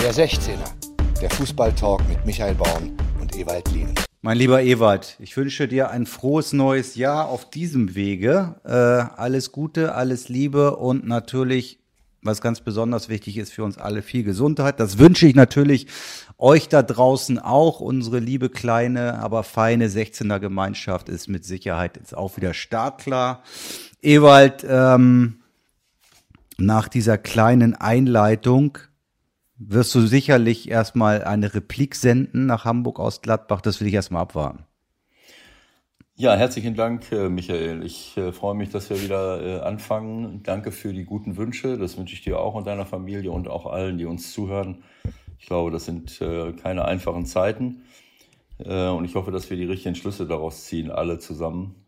Der 16er, der Fußballtalk mit Michael Baum und Ewald Lien. Mein lieber Ewald, ich wünsche dir ein frohes neues Jahr auf diesem Wege. Äh, alles Gute, alles Liebe und natürlich, was ganz besonders wichtig ist für uns alle, viel Gesundheit. Das wünsche ich natürlich euch da draußen auch. Unsere liebe kleine, aber feine 16er Gemeinschaft ist mit Sicherheit jetzt auch wieder startklar. Ewald, ähm, nach dieser kleinen Einleitung wirst du sicherlich erstmal eine Replik senden nach Hamburg aus Gladbach. Das will ich erstmal abwarten. Ja, herzlichen Dank, äh, Michael. Ich äh, freue mich, dass wir wieder äh, anfangen. Danke für die guten Wünsche. Das wünsche ich dir auch und deiner Familie und auch allen, die uns zuhören. Ich glaube, das sind keine einfachen Zeiten. Und ich hoffe, dass wir die richtigen Schlüsse daraus ziehen, alle zusammen.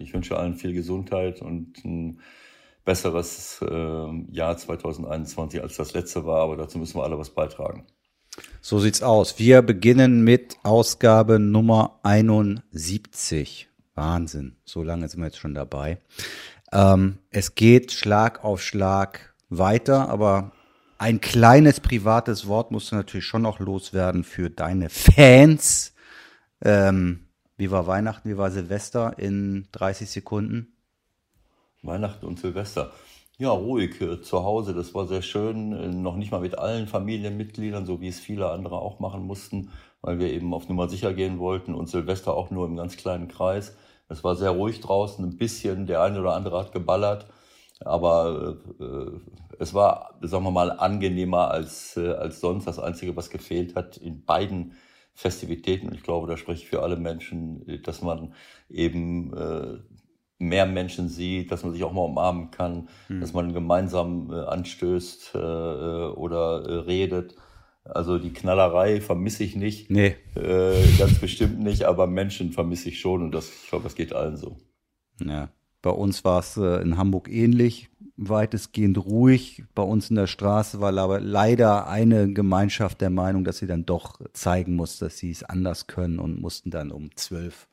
Ich wünsche allen viel Gesundheit und ein besseres äh, Jahr 2021 als das letzte war, aber dazu müssen wir alle was beitragen. So sieht's aus. Wir beginnen mit Ausgabe Nummer 71. Wahnsinn. So lange sind wir jetzt schon dabei. Ähm, es geht Schlag auf Schlag weiter, aber ein kleines privates Wort musst du natürlich schon noch loswerden für deine Fans. Ähm, wie war Weihnachten, wie war Silvester in 30 Sekunden? Weihnachten und Silvester. Ja, ruhig äh, zu Hause, das war sehr schön. Äh, noch nicht mal mit allen Familienmitgliedern, so wie es viele andere auch machen mussten, weil wir eben auf Nummer sicher gehen wollten und Silvester auch nur im ganz kleinen Kreis. Es war sehr ruhig draußen, ein bisschen, der eine oder andere hat geballert, aber äh, es war, sagen wir mal, angenehmer als, äh, als sonst. Das Einzige, was gefehlt hat in beiden Festivitäten, und ich glaube, da spreche ich für alle Menschen, dass man eben mehr Menschen sieht, dass man sich auch mal umarmen kann, hm. dass man gemeinsam äh, anstößt äh, äh, oder äh, redet. Also die Knallerei vermisse ich nicht. Nee. Äh, ganz bestimmt nicht, aber Menschen vermisse ich schon und das, ich glaube, das geht allen so. Ja. Bei uns war es äh, in Hamburg ähnlich, weitestgehend ruhig. Bei uns in der Straße war aber leider eine Gemeinschaft der Meinung, dass sie dann doch zeigen muss, dass sie es anders können und mussten dann um zwölf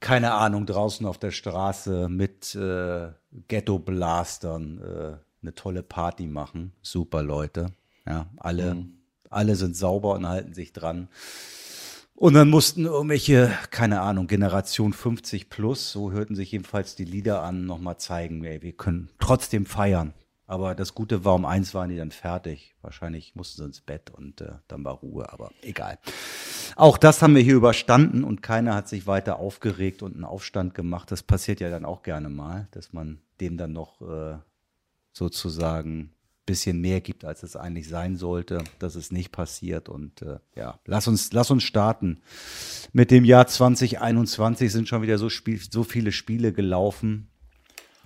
keine Ahnung, draußen auf der Straße mit äh, Ghetto-Blastern äh, eine tolle Party machen. Super Leute. Ja, alle, mhm. alle sind sauber und halten sich dran. Und dann mussten irgendwelche, keine Ahnung, Generation 50 plus, so hörten sich jedenfalls die Lieder an, nochmal zeigen, ey, wir können trotzdem feiern. Aber das Gute war, um eins waren die dann fertig. Wahrscheinlich mussten sie ins Bett und äh, dann war Ruhe, aber egal. Auch das haben wir hier überstanden und keiner hat sich weiter aufgeregt und einen Aufstand gemacht. Das passiert ja dann auch gerne mal, dass man dem dann noch äh, sozusagen bisschen mehr gibt, als es eigentlich sein sollte. Das ist nicht passiert und äh, ja, lass uns, lass uns starten. Mit dem Jahr 2021 sind schon wieder so, Spiel, so viele Spiele gelaufen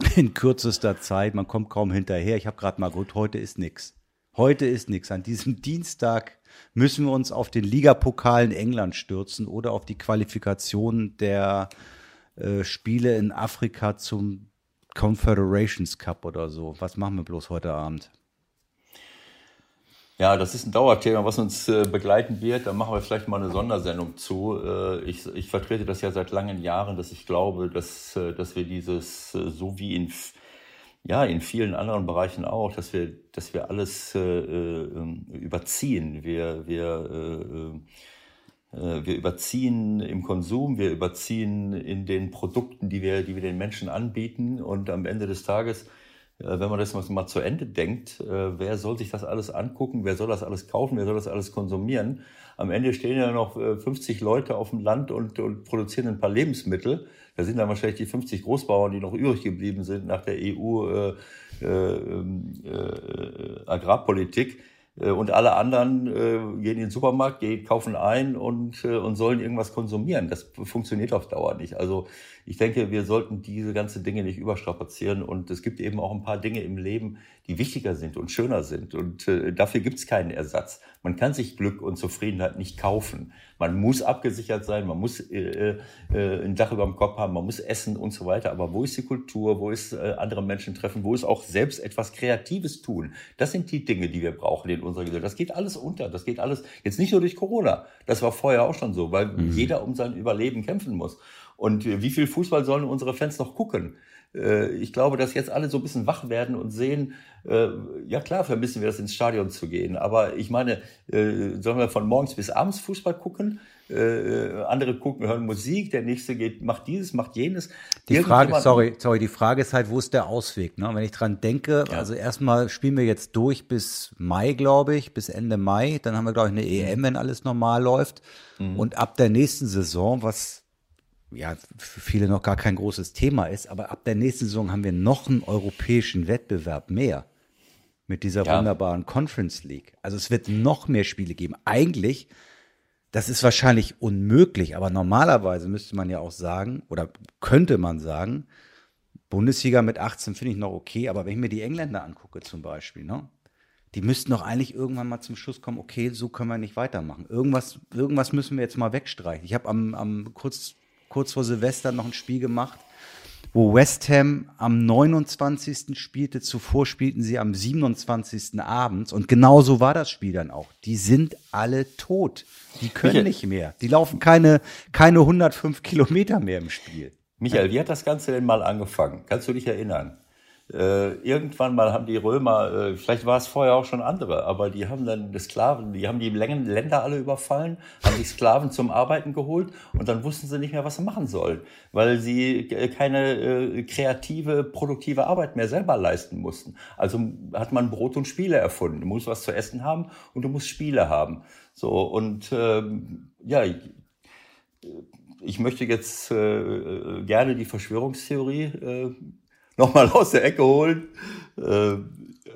in kürzester Zeit. Man kommt kaum hinterher. Ich habe gerade mal gut, heute ist nix. Heute ist nix. An diesem Dienstag müssen wir uns auf den Ligapokal in England stürzen oder auf die Qualifikation der äh, Spiele in Afrika zum Confederations Cup oder so. Was machen wir bloß heute Abend? Ja, das ist ein Dauerthema, was uns äh, begleiten wird. Da machen wir vielleicht mal eine Sondersendung zu. Äh, ich, ich, vertrete das ja seit langen Jahren, dass ich glaube, dass, äh, dass wir dieses, äh, so wie in, ja, in vielen anderen Bereichen auch, dass wir, dass wir alles äh, ähm, überziehen. Wir, wir, wir überziehen im Konsum, wir überziehen in den Produkten, die wir, die wir den Menschen anbieten. Und am Ende des Tages äh, wenn man das mal zu Ende denkt, äh, wer soll sich das alles angucken, wer soll das alles kaufen, wer soll das alles konsumieren? Am Ende stehen ja noch 50 äh, Leute auf dem Land und, und produzieren ein paar Lebensmittel. Da sind dann wahrscheinlich die 50 Großbauern, die noch übrig geblieben sind nach der EU äh, äh, äh, Agrarpolitik. Und alle anderen äh, gehen in den Supermarkt, gehen, kaufen ein und, äh, und sollen irgendwas konsumieren. Das funktioniert auf Dauer nicht. Also ich denke, wir sollten diese ganzen Dinge nicht überstrapazieren und es gibt eben auch ein paar Dinge im Leben, die wichtiger sind und schöner sind und äh, dafür gibt es keinen Ersatz. Man kann sich Glück und Zufriedenheit nicht kaufen. Man muss abgesichert sein, man muss äh, äh, ein Dach über dem Kopf haben, man muss essen und so weiter. Aber wo ist die Kultur? Wo ist äh, andere Menschen treffen? Wo ist auch selbst etwas Kreatives tun? Das sind die Dinge, die wir brauchen in unserer Gesellschaft. Das geht alles unter. Das geht alles jetzt nicht nur durch Corona. Das war vorher auch schon so, weil mhm. jeder um sein Überleben kämpfen muss. Und wie viel Fußball sollen unsere Fans noch gucken? Äh, ich glaube, dass jetzt alle so ein bisschen wach werden und sehen, äh, ja klar vermissen wir das ins Stadion zu gehen. Aber ich meine, äh, sollen wir von morgens bis abends Fußball gucken? Andere gucken, hören Musik, der nächste geht, macht dieses, macht jenes. Die Frage, sorry, sorry, die Frage ist halt, wo ist der Ausweg? Ne? Wenn ich dran denke, ja. also erstmal spielen wir jetzt durch bis Mai, glaube ich, bis Ende Mai. Dann haben wir, glaube ich, eine EM, wenn alles normal läuft. Mhm. Und ab der nächsten Saison, was ja für viele noch gar kein großes Thema ist, aber ab der nächsten Saison haben wir noch einen europäischen Wettbewerb mehr mit dieser ja. wunderbaren Conference League. Also es wird noch mehr Spiele geben. Eigentlich, das ist wahrscheinlich unmöglich, aber normalerweise müsste man ja auch sagen, oder könnte man sagen, Bundesliga mit 18 finde ich noch okay, aber wenn ich mir die Engländer angucke zum Beispiel, ne, die müssten doch eigentlich irgendwann mal zum Schluss kommen, okay, so können wir nicht weitermachen. Irgendwas, irgendwas müssen wir jetzt mal wegstreichen. Ich habe am, am kurz, kurz vor Silvester noch ein Spiel gemacht, wo West Ham am 29. spielte, zuvor spielten sie am 27. abends und genauso war das Spiel dann auch. Die sind alle tot. Die können nicht mehr. Die laufen keine, keine 105 Kilometer mehr im Spiel. Michael, wie hat das Ganze denn mal angefangen? Kannst du dich erinnern? Äh, irgendwann mal haben die Römer, äh, vielleicht war es vorher auch schon andere, aber die haben dann die Sklaven, die haben die Länder alle überfallen, haben die Sklaven zum Arbeiten geholt und dann wussten sie nicht mehr, was sie machen sollen, weil sie äh, keine äh, kreative, produktive Arbeit mehr selber leisten mussten. Also hat man Brot und Spiele erfunden. Du musst was zu essen haben und du musst Spiele haben. So und ähm, ja. Ich möchte jetzt äh, gerne die Verschwörungstheorie äh, nochmal aus der Ecke holen.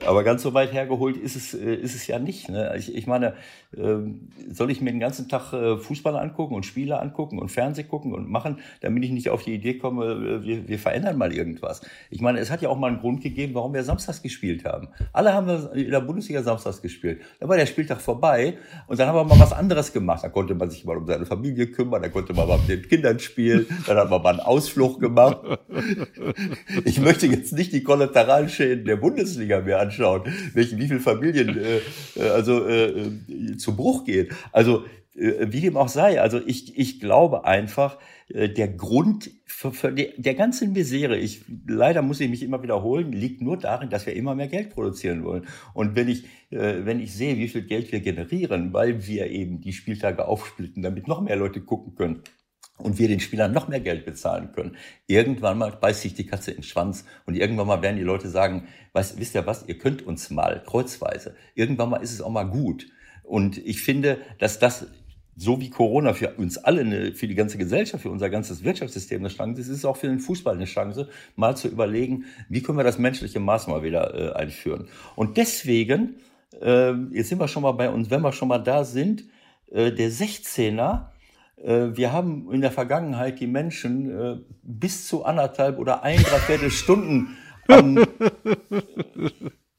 Aber ganz so weit hergeholt ist es, äh, ist es ja nicht. Ne? Ich, ich meine, ähm, soll ich mir den ganzen Tag äh, Fußball angucken und Spiele angucken und Fernseh gucken und machen, damit ich nicht auf die Idee komme, äh, wir, wir verändern mal irgendwas. Ich meine, es hat ja auch mal einen Grund gegeben, warum wir samstags gespielt haben. Alle haben in der Bundesliga samstags gespielt. Da war der Spieltag vorbei und dann haben wir mal was anderes gemacht. Da konnte man sich mal um seine Familie kümmern, da konnte man mal mit den Kindern spielen, dann hat man mal einen Ausflug gemacht. Ich möchte jetzt nicht die Kollateralschäden der Bundesliga mehr anschauen, welche, wie viele Familien äh, also äh, zu Bruch geht. Also äh, wie dem auch sei, also ich, ich glaube einfach, äh, der Grund für, für die, der ganzen Misere, ich, leider muss ich mich immer wiederholen, liegt nur darin, dass wir immer mehr Geld produzieren wollen. Und wenn ich, äh, wenn ich sehe, wie viel Geld wir generieren, weil wir eben die Spieltage aufsplitten, damit noch mehr Leute gucken können, und wir den Spielern noch mehr Geld bezahlen können. Irgendwann mal beißt sich die Katze in den Schwanz und irgendwann mal werden die Leute sagen, weißt, wisst ihr was, ihr könnt uns mal kreuzweise. Irgendwann mal ist es auch mal gut. Und ich finde, dass das so wie Corona für uns alle, für die ganze Gesellschaft, für unser ganzes Wirtschaftssystem eine Chance ist, ist es auch für den Fußball eine Chance, mal zu überlegen, wie können wir das menschliche Maß mal wieder äh, einführen. Und deswegen, äh, jetzt sind wir schon mal bei uns, wenn wir schon mal da sind, äh, der 16er, äh, wir haben in der Vergangenheit die Menschen äh, bis zu anderthalb oder ein, dreiviertel Stunden an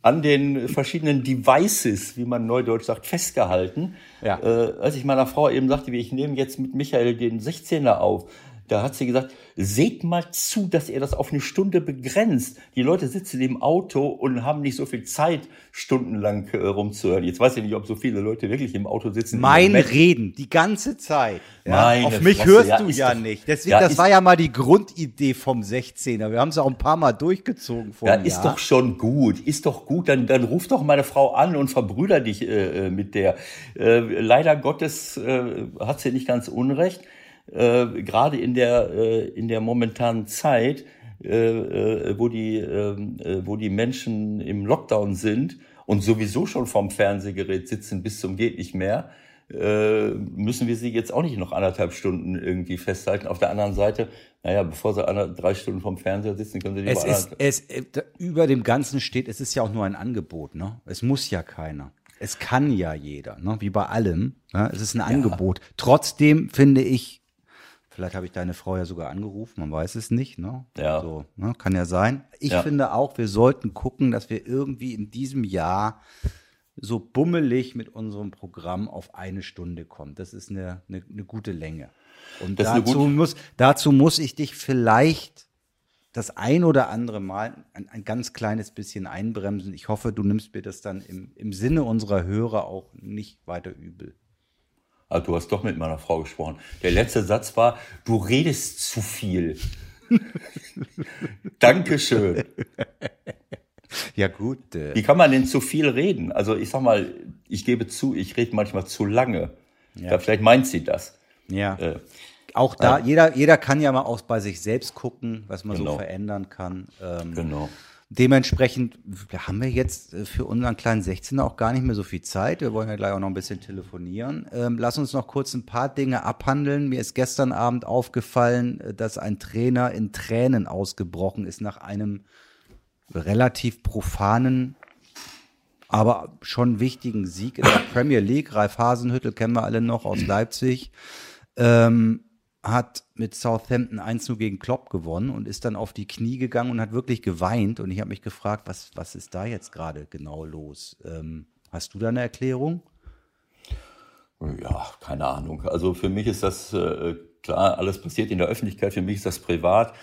an den verschiedenen Devices, wie man neudeutsch sagt, festgehalten. Ja. Äh, als ich meiner Frau eben sagte, wie ich nehme jetzt mit Michael den 16er auf, da hat sie gesagt, seht mal zu, dass ihr das auf eine Stunde begrenzt. Die Leute sitzen im Auto und haben nicht so viel Zeit, stundenlang äh, rumzuhören. Jetzt weiß ich nicht, ob so viele Leute wirklich im Auto sitzen. Mein Reden, die ganze Zeit. Ja, auf mich Fresse, hörst ja, du ja doch, nicht. Deswegen, ja, das war ja mal die Grundidee vom 16er. Wir haben es auch ein paar Mal durchgezogen vor Ja, ist doch schon gut. Ist doch gut. Dann, dann ruf doch meine Frau an und verbrüder dich äh, äh mit der. Äh, leider Gottes äh, hat sie nicht ganz unrecht äh, gerade in der, äh, in der momentanen Zeit, äh, äh, wo, die, ähm, äh, wo die Menschen im Lockdown sind und sowieso schon vorm Fernsehgerät sitzen bis zum geht nicht mehr, äh, müssen wir sie jetzt auch nicht noch anderthalb Stunden irgendwie festhalten. Auf der anderen Seite, naja, bevor sie eine, drei Stunden vom Fernseher sitzen, können sie die es ist, es, äh, Über dem Ganzen steht, es ist ja auch nur ein Angebot. Ne? Es muss ja keiner. Es kann ja jeder, ne? wie bei allem. Ne? Es ist ein ja. Angebot. Trotzdem finde ich, Vielleicht habe ich deine Frau ja sogar angerufen, man weiß es nicht. Ne? Ja. So, ne? Kann ja sein. Ich ja. finde auch, wir sollten gucken, dass wir irgendwie in diesem Jahr so bummelig mit unserem Programm auf eine Stunde kommen. Das ist eine, eine, eine gute Länge. Und das dazu, gute muss, dazu muss ich dich vielleicht das ein oder andere Mal ein, ein, ganz kleines bisschen einbremsen. Ich hoffe, du nimmst mir das dann im, im Sinne unserer Hörer auch nicht weiter übel. Also du hast doch mit meiner Frau gesprochen. Der letzte Satz war, du redest zu viel. Dankeschön. Ja, gut. Äh. Wie kann man denn zu viel reden? Also ich sag mal, ich gebe zu, ich rede manchmal zu lange. Ja. ja vielleicht meint sie das. Ja. Äh, auch da, ja. jeder, jeder kann ja mal auch bei sich selbst gucken, was man genau. so verändern kann. Ähm, genau. Dementsprechend haben wir jetzt äh, für unseren kleinen 16er auch gar nicht mehr so viel Zeit. Wir wollen ja gleich auch noch ein bisschen telefonieren. Ähm, lass uns noch kurz ein paar Dinge abhandeln. Mir ist gestern Abend aufgefallen, äh, dass ein Trainer in Tränen ausgebrochen ist nach einem relativ profanen, aber schon wichtigen Sieg in der Premier League. Ralf Hasenhüttel kennen wir alle noch aus Leipzig. Ähm, hat mit Southampton 1-0 gegen Klopp gewonnen und ist dann auf die Knie gegangen und hat wirklich geweint. Und ich habe mich gefragt, was, was ist da jetzt gerade genau los? Ähm, hast du da eine Erklärung? Ja, keine Ahnung. Also für mich ist das äh, klar, alles passiert in der Öffentlichkeit. Für mich ist das privat.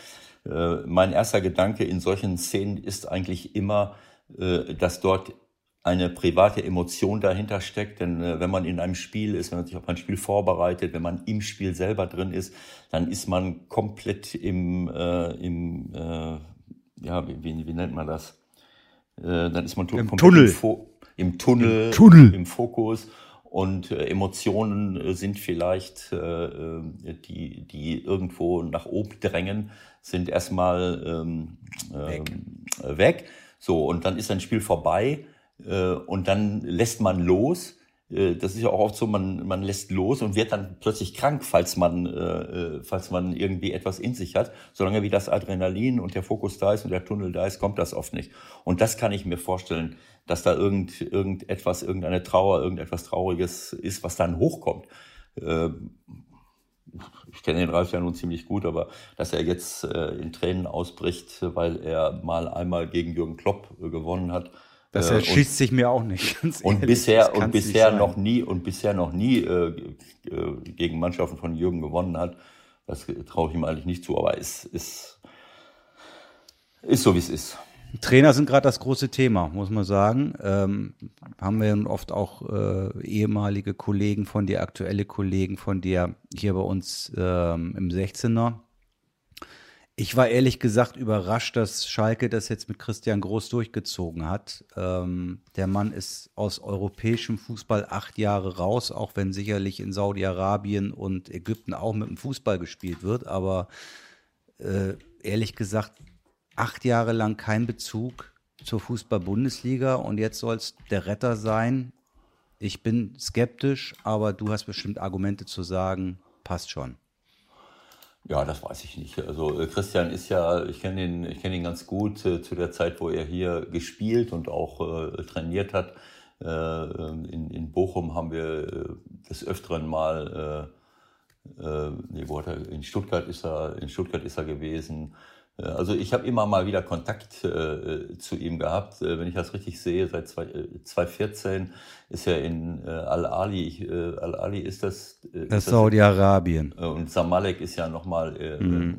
Äh, mein erster Gedanke in solchen Szenen ist eigentlich immer, äh, dass dort eine private Emotion dahinter steckt. Denn äh, wenn man in einem Spiel ist, wenn man sich auf ein Spiel vorbereitet, wenn man im Spiel selber drin ist, dann ist man komplett im, äh, im äh, ja, wie, wie, wie, nennt man das? Äh, dann ist man Im Tunnel. Im, Im, Tunnel, Im Tunnel, im Fokus. Und äh, Emotionen äh, sind vielleicht, äh, äh, die, die irgendwo nach oben drängen, sind erstmal ähm, weg. Äh, weg. So, und dann ist ein Spiel vorbei und dann lässt man los. Äh, das ist ja auch oft so, man, man lässt los und wird dann plötzlich krank, falls man, äh, falls man irgendwie etwas in sich hat. Solange wie das Adrenalin und der Fokus da ist und der Tunnel da ist, kommt das oft nicht. Und das kann ich mir vorstellen, dass da irgend, irgendetwas, irgendeine Trauer, irgendetwas Trauriges ist, was dann hochkommt. Ich kenne den Ralf ja nun ziemlich gut, aber dass er jetzt in Tränen ausbricht, weil er mal einmal gegen Jürgen Klopp gewonnen hat, das äh, erschließt sich mir auch nicht. und bisher und bisher noch nie und bisher noch nie äh, äh, gegen Mannschaften von Jürgen gewonnen hat. Das traue ich ihm eigentlich nicht zu, aber es ist, ist so, wie es ist. Trainer sind gerade das große Thema, muss man sagen. Ähm, haben wir oft auch äh, ehemalige Kollegen von dir, aktuelle Kollegen von dir hier bei uns ähm, im 16er. Ich war ehrlich gesagt überrascht, dass Schalke das jetzt mit Christian Groß durchgezogen hat. Ähm, der Mann ist aus europäischem Fußball acht Jahre raus, auch wenn sicherlich in Saudi-Arabien und Ägypten auch mit dem Fußball gespielt wird. Aber äh, ehrlich gesagt, acht Jahre lang kein Bezug zur Fußball-Bundesliga und jetzt soll es der Retter sein. Ich bin skeptisch, aber du hast bestimmt Argumente zu sagen, passt schon. Ja, das weiß ich nicht. Also äh, Christian ist ja, ich kenne ihn, ich kenne ihn ganz gut äh, zu der Zeit, wo er hier gespielt und auch äh, trainiert hat. Äh, in, in Bochum haben wir äh, des Öfteren mal, äh, nee, wo hat er, in Stuttgart ist er, in Stuttgart ist er gewesen. Äh, also ich habe immer mal wieder Kontakt äh, zu ihm gehabt. Äh, wenn ich das richtig sehe, seit zwei, äh, 2014 ist er in äh, Al-Ali. Äh, Al-Ali ist das... Das Saudi-Arabien. und Samalek ist ja nochmal äh, mhm.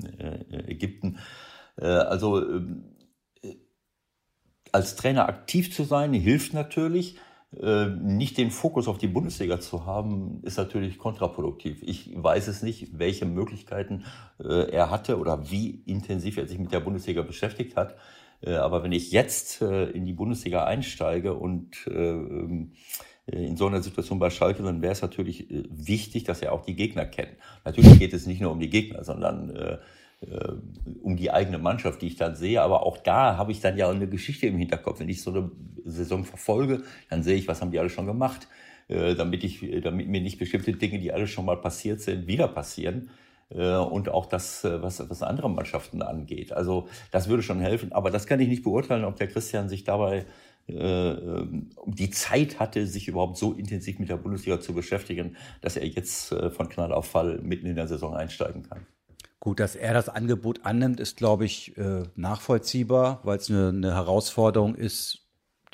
Ägypten. also als Trainer aktiv zu sein, hilft natürlich. Äh, nicht den Fokus auf die Bundesliga zu haben, ist natürlich kontraproduktiv. Ich weiß es nicht, welche Möglichkeiten äh, er hatte oder wie intensiv er sich mit der Bundesliga beschäftigt hat. Äh, aber wenn ich jetzt in die Bundesliga einsteige und ähm, in so einer Situation bei Schalke, dann wäre es natürlich wichtig, dass er auch die Gegner kennt. Natürlich geht es nicht nur um die Gegner, sondern um die eigene Mannschaft, die ich dann sehe. Aber auch da habe ich dann ja eine Geschichte im Hinterkopf. Wenn ich so eine Saison verfolge, dann sehe ich, was haben die alle schon gemacht, äh, damit, ich, damit mir nicht bestimmte Dinge, die alle schon mal passiert sind, wieder passieren. Äh, und auch das, was, was andere Mannschaften angeht. Also das würde schon helfen. Aber das kann ich nicht beurteilen, ob der Christian sich dabei die Zeit hatte, sich überhaupt so intensiv mit der Bundesliga zu beschäftigen, dass er jetzt von Knall auf Fall mitten in der Saison einsteigen kann. Gut, dass er das Angebot annimmt, ist, glaube ich, äh, nachvollziehbar, weil es eine, eine Herausforderung ist,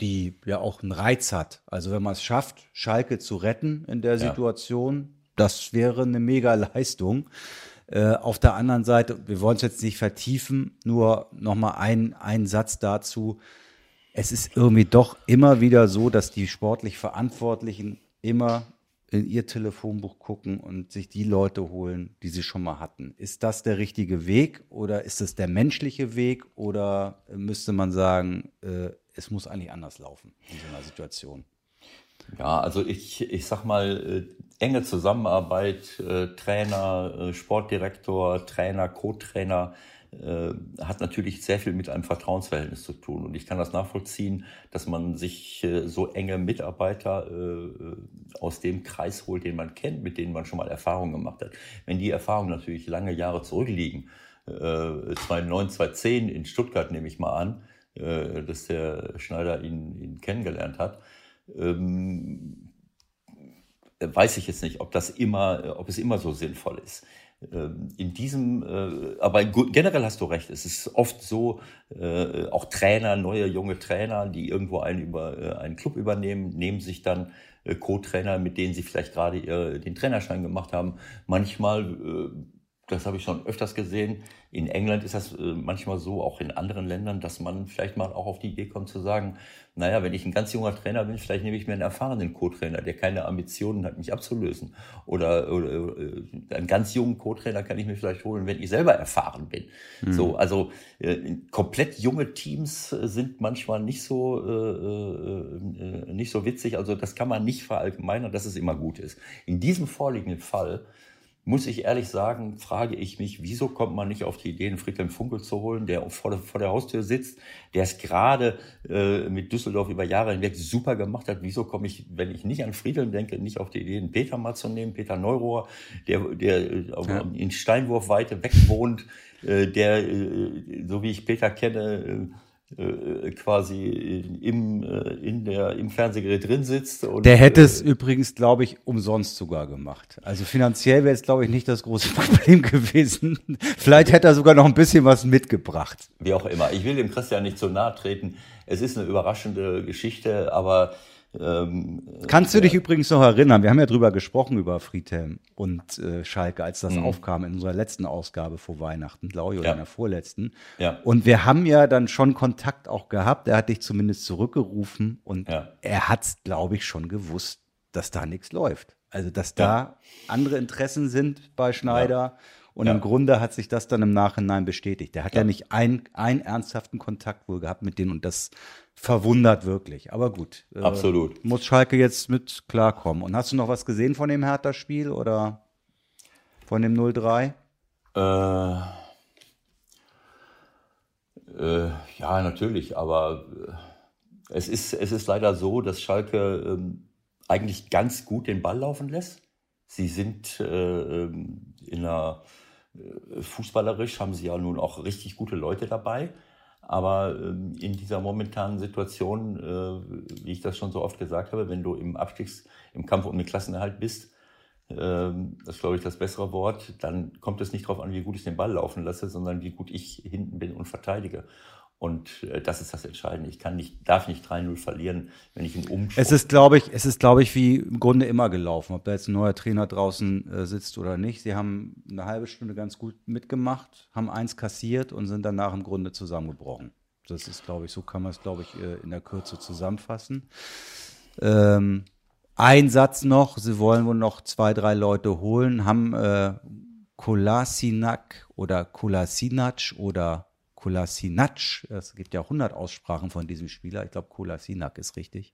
die ja auch einen Reiz hat. Also wenn man es schafft, Schalke zu retten in der ja. Situation, das wäre eine mega Leistung. Äh, auf der anderen Seite, wir wollen es jetzt nicht vertiefen, nur nochmal ein, ein Satz dazu. Es ist irgendwie doch immer wieder so, dass die sportlich Verantwortlichen immer in ihr Telefonbuch gucken und sich die Leute holen, die sie schon mal hatten. Ist das der richtige Weg oder ist es der menschliche Weg oder müsste man sagen, äh, es muss eigentlich anders laufen in so einer Situation? Ja, also ich, ich sag mal, äh, enge Zusammenarbeit, äh, Trainer, äh, Sportdirektor, Trainer, Co-Trainer, äh, hat natürlich sehr viel mit einem Vertrauensverhältnis zu tun. Und ich kann das nachvollziehen, dass man sich äh, so enge Mitarbeiter äh, aus dem Kreis holt, den man kennt, mit denen man schon mal Erfahrungen gemacht hat. Wenn die Erfahrungen natürlich lange Jahre zurückliegen, 2009, 2010 in Stuttgart nehme ich mal an, dass der Schneider ihn, ihn kennengelernt hat, ähm, weiß ich jetzt nicht, ob das immer, ob es immer so sinnvoll ist. Ähm, in diesem, äh, aber generell hast du recht, es ist oft so, äh, auch Trainer, neue junge Trainer, die irgendwo einen, über, äh, einen Club übernehmen, nehmen sich dann Co-Trainer, mit denen sie vielleicht gerade den Trainerschein gemacht haben. Manchmal das habe ich schon öfters gesehen. In England ist das äh, manchmal so, auch in anderen Ländern, dass man vielleicht mal auch auf die Idee kommt zu sagen, naja, wenn ich ein ganz junger Trainer bin, vielleicht nehme ich mir einen erfahrenen Co-Trainer, der keine Ambitionen hat, mich abzulösen. Oder, oder äh, einen ganz jungen Co-Trainer kann ich mir vielleicht holen, wenn ich selber erfahren bin. Mhm. So, also äh, komplett junge Teams äh, sind manchmal nicht so äh, äh, nicht so witzig. Also das kann man nicht verallgemeinern, dass es immer gut ist. In diesem vorliegenden Fall muss ich ehrlich sagen, frage ich mich, wieso kommt man nicht auf die Idee, einen Friedhelm Funkel zu holen, der vor der, vor der Haustür sitzt, der es gerade äh, mit Düsseldorf über Jahre hinweg super gemacht hat. Wieso komme ich, wenn ich nicht an Friedhelm denke, nicht auf die Idee, einen Peter mal zu nehmen, Peter Neurohr, der, der äh, ja. in Steinwurfweite weg wohnt, äh, der, äh, so wie ich Peter kenne, äh, äh, quasi im, äh, in der, im Fernsehgerät drin sitzt. Und, der hätte es äh, übrigens, glaube ich, umsonst sogar gemacht. Also finanziell wäre es, glaube ich, nicht das große Problem gewesen. Vielleicht hätte er sogar noch ein bisschen was mitgebracht. Wie auch immer. Ich will dem Christian nicht zu nahe treten. Es ist eine überraschende Geschichte, aber ähm, Kannst du dich übrigens noch erinnern? Wir haben ja drüber gesprochen über Friedhelm und äh, Schalke, als das mhm. aufkam in unserer letzten Ausgabe vor Weihnachten, glaube ich, oder ja. in der vorletzten. Ja. Und wir haben ja dann schon Kontakt auch gehabt. Er hat dich zumindest zurückgerufen und ja. er hat es, glaube ich, schon gewusst, dass da nichts läuft. Also, dass da andere Interessen sind bei Schneider. Und im Grunde hat sich das dann im Nachhinein bestätigt. Der hat ja, nicht ein, einen ernsthaften Kontakt wohl gehabt mit denen und das verwundert wirklich. Aber gut. Äh, Absolut. Muss Schalke jetzt mit klarkommen. Und hast du noch was gesehen von dem Hertha-Spiel oder von dem 0-3? Äh, äh, ja, natürlich. Aber äh, es, ist, es ist leider so, dass Schalke ähm, eigentlich ganz gut den Ball laufen lässt. Sie sind äh, ähm, in einer äh, fußballerisch haben sie ja nun auch richtig gute Leute dabei. Aber ähm, in dieser momentanen Situation, äh, wie ich das schon so oft gesagt habe, wenn du im Abstiegs-, im Kampf um den Klassenerhalt bist, ähm, das ist, glaube ich, das bessere Wort, dann kommt es nicht darauf an, wie gut ich den Ball laufen lasse, sondern wie gut ich hinten bin und verteidige. Und äh, das ist das Entscheidende. Ich kann nicht, darf nicht 3-0 verlieren, wenn ich einen Umschwung. Es ist, glaube ich, es ist, glaube ich, wie im Grunde immer gelaufen, ob da jetzt ein neuer Trainer draußen äh, sitzt oder nicht. Sie haben eine halbe Stunde ganz gut mitgemacht, haben eins kassiert und sind danach im Grunde zusammengebrochen. Das ist, glaube ich, so kann man es, glaube ich, äh, in der Kürze zusammenfassen. Ähm, ein Satz noch, sie wollen wohl noch zwei, drei Leute holen, haben äh, Kolasinac oder Kolasinac oder Kolasinac, es gibt ja 100 Aussprachen von diesem Spieler, ich glaube Kolasinac ist richtig,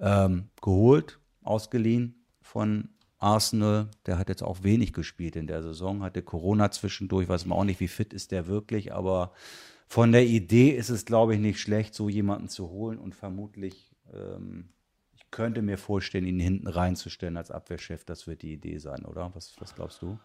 ähm, geholt, ausgeliehen von Arsenal. Der hat jetzt auch wenig gespielt in der Saison, hatte Corona zwischendurch, weiß man auch nicht, wie fit ist der wirklich, aber von der Idee ist es, glaube ich, nicht schlecht, so jemanden zu holen und vermutlich, ähm, ich könnte mir vorstellen, ihn hinten reinzustellen als Abwehrchef. Das wird die Idee sein, oder? Was, was glaubst du?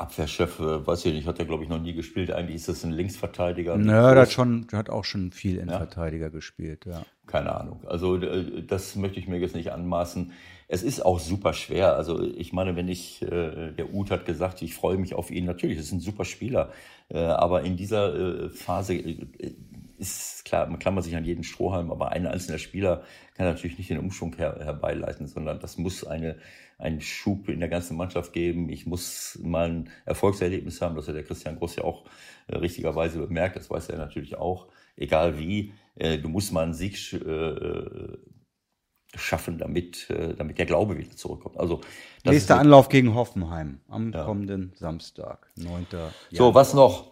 Abwehrchef, äh, weiß ich nicht, hat er glaube ich noch nie gespielt. Eigentlich ist das ein Linksverteidiger. Naja, der hat schon, hat auch schon viel Innenverteidiger ja? gespielt, ja. Keine Ahnung. Also äh, das möchte ich mir jetzt nicht anmaßen. Es ist auch super schwer. Also ich meine, wenn ich, äh, der Uth hat gesagt, ich freue mich auf ihn. Natürlich, das ist ein super Spieler. aber in dieser Phase ist klar, man klammert sich an jeden Strohhalm, aber ein einzelner Spieler kann natürlich nicht den Umschwung her, herbeileiten, sondern das muss eine, einen Schub in der ganzen Mannschaft geben. Ich muss mal ein Erfolgserlebnis haben, das hat der Christian Groß ja auch äh, richtigerweise bemerkt, das weiß er natürlich auch. Egal wie, äh, du musst mal einen Sieg äh, schaffen, damit, äh, damit der Glaube wieder zurückkommt. Also Nächster Anlauf gegen Hoffenheim am ja. kommenden Samstag, 9. Januar. So, was noch?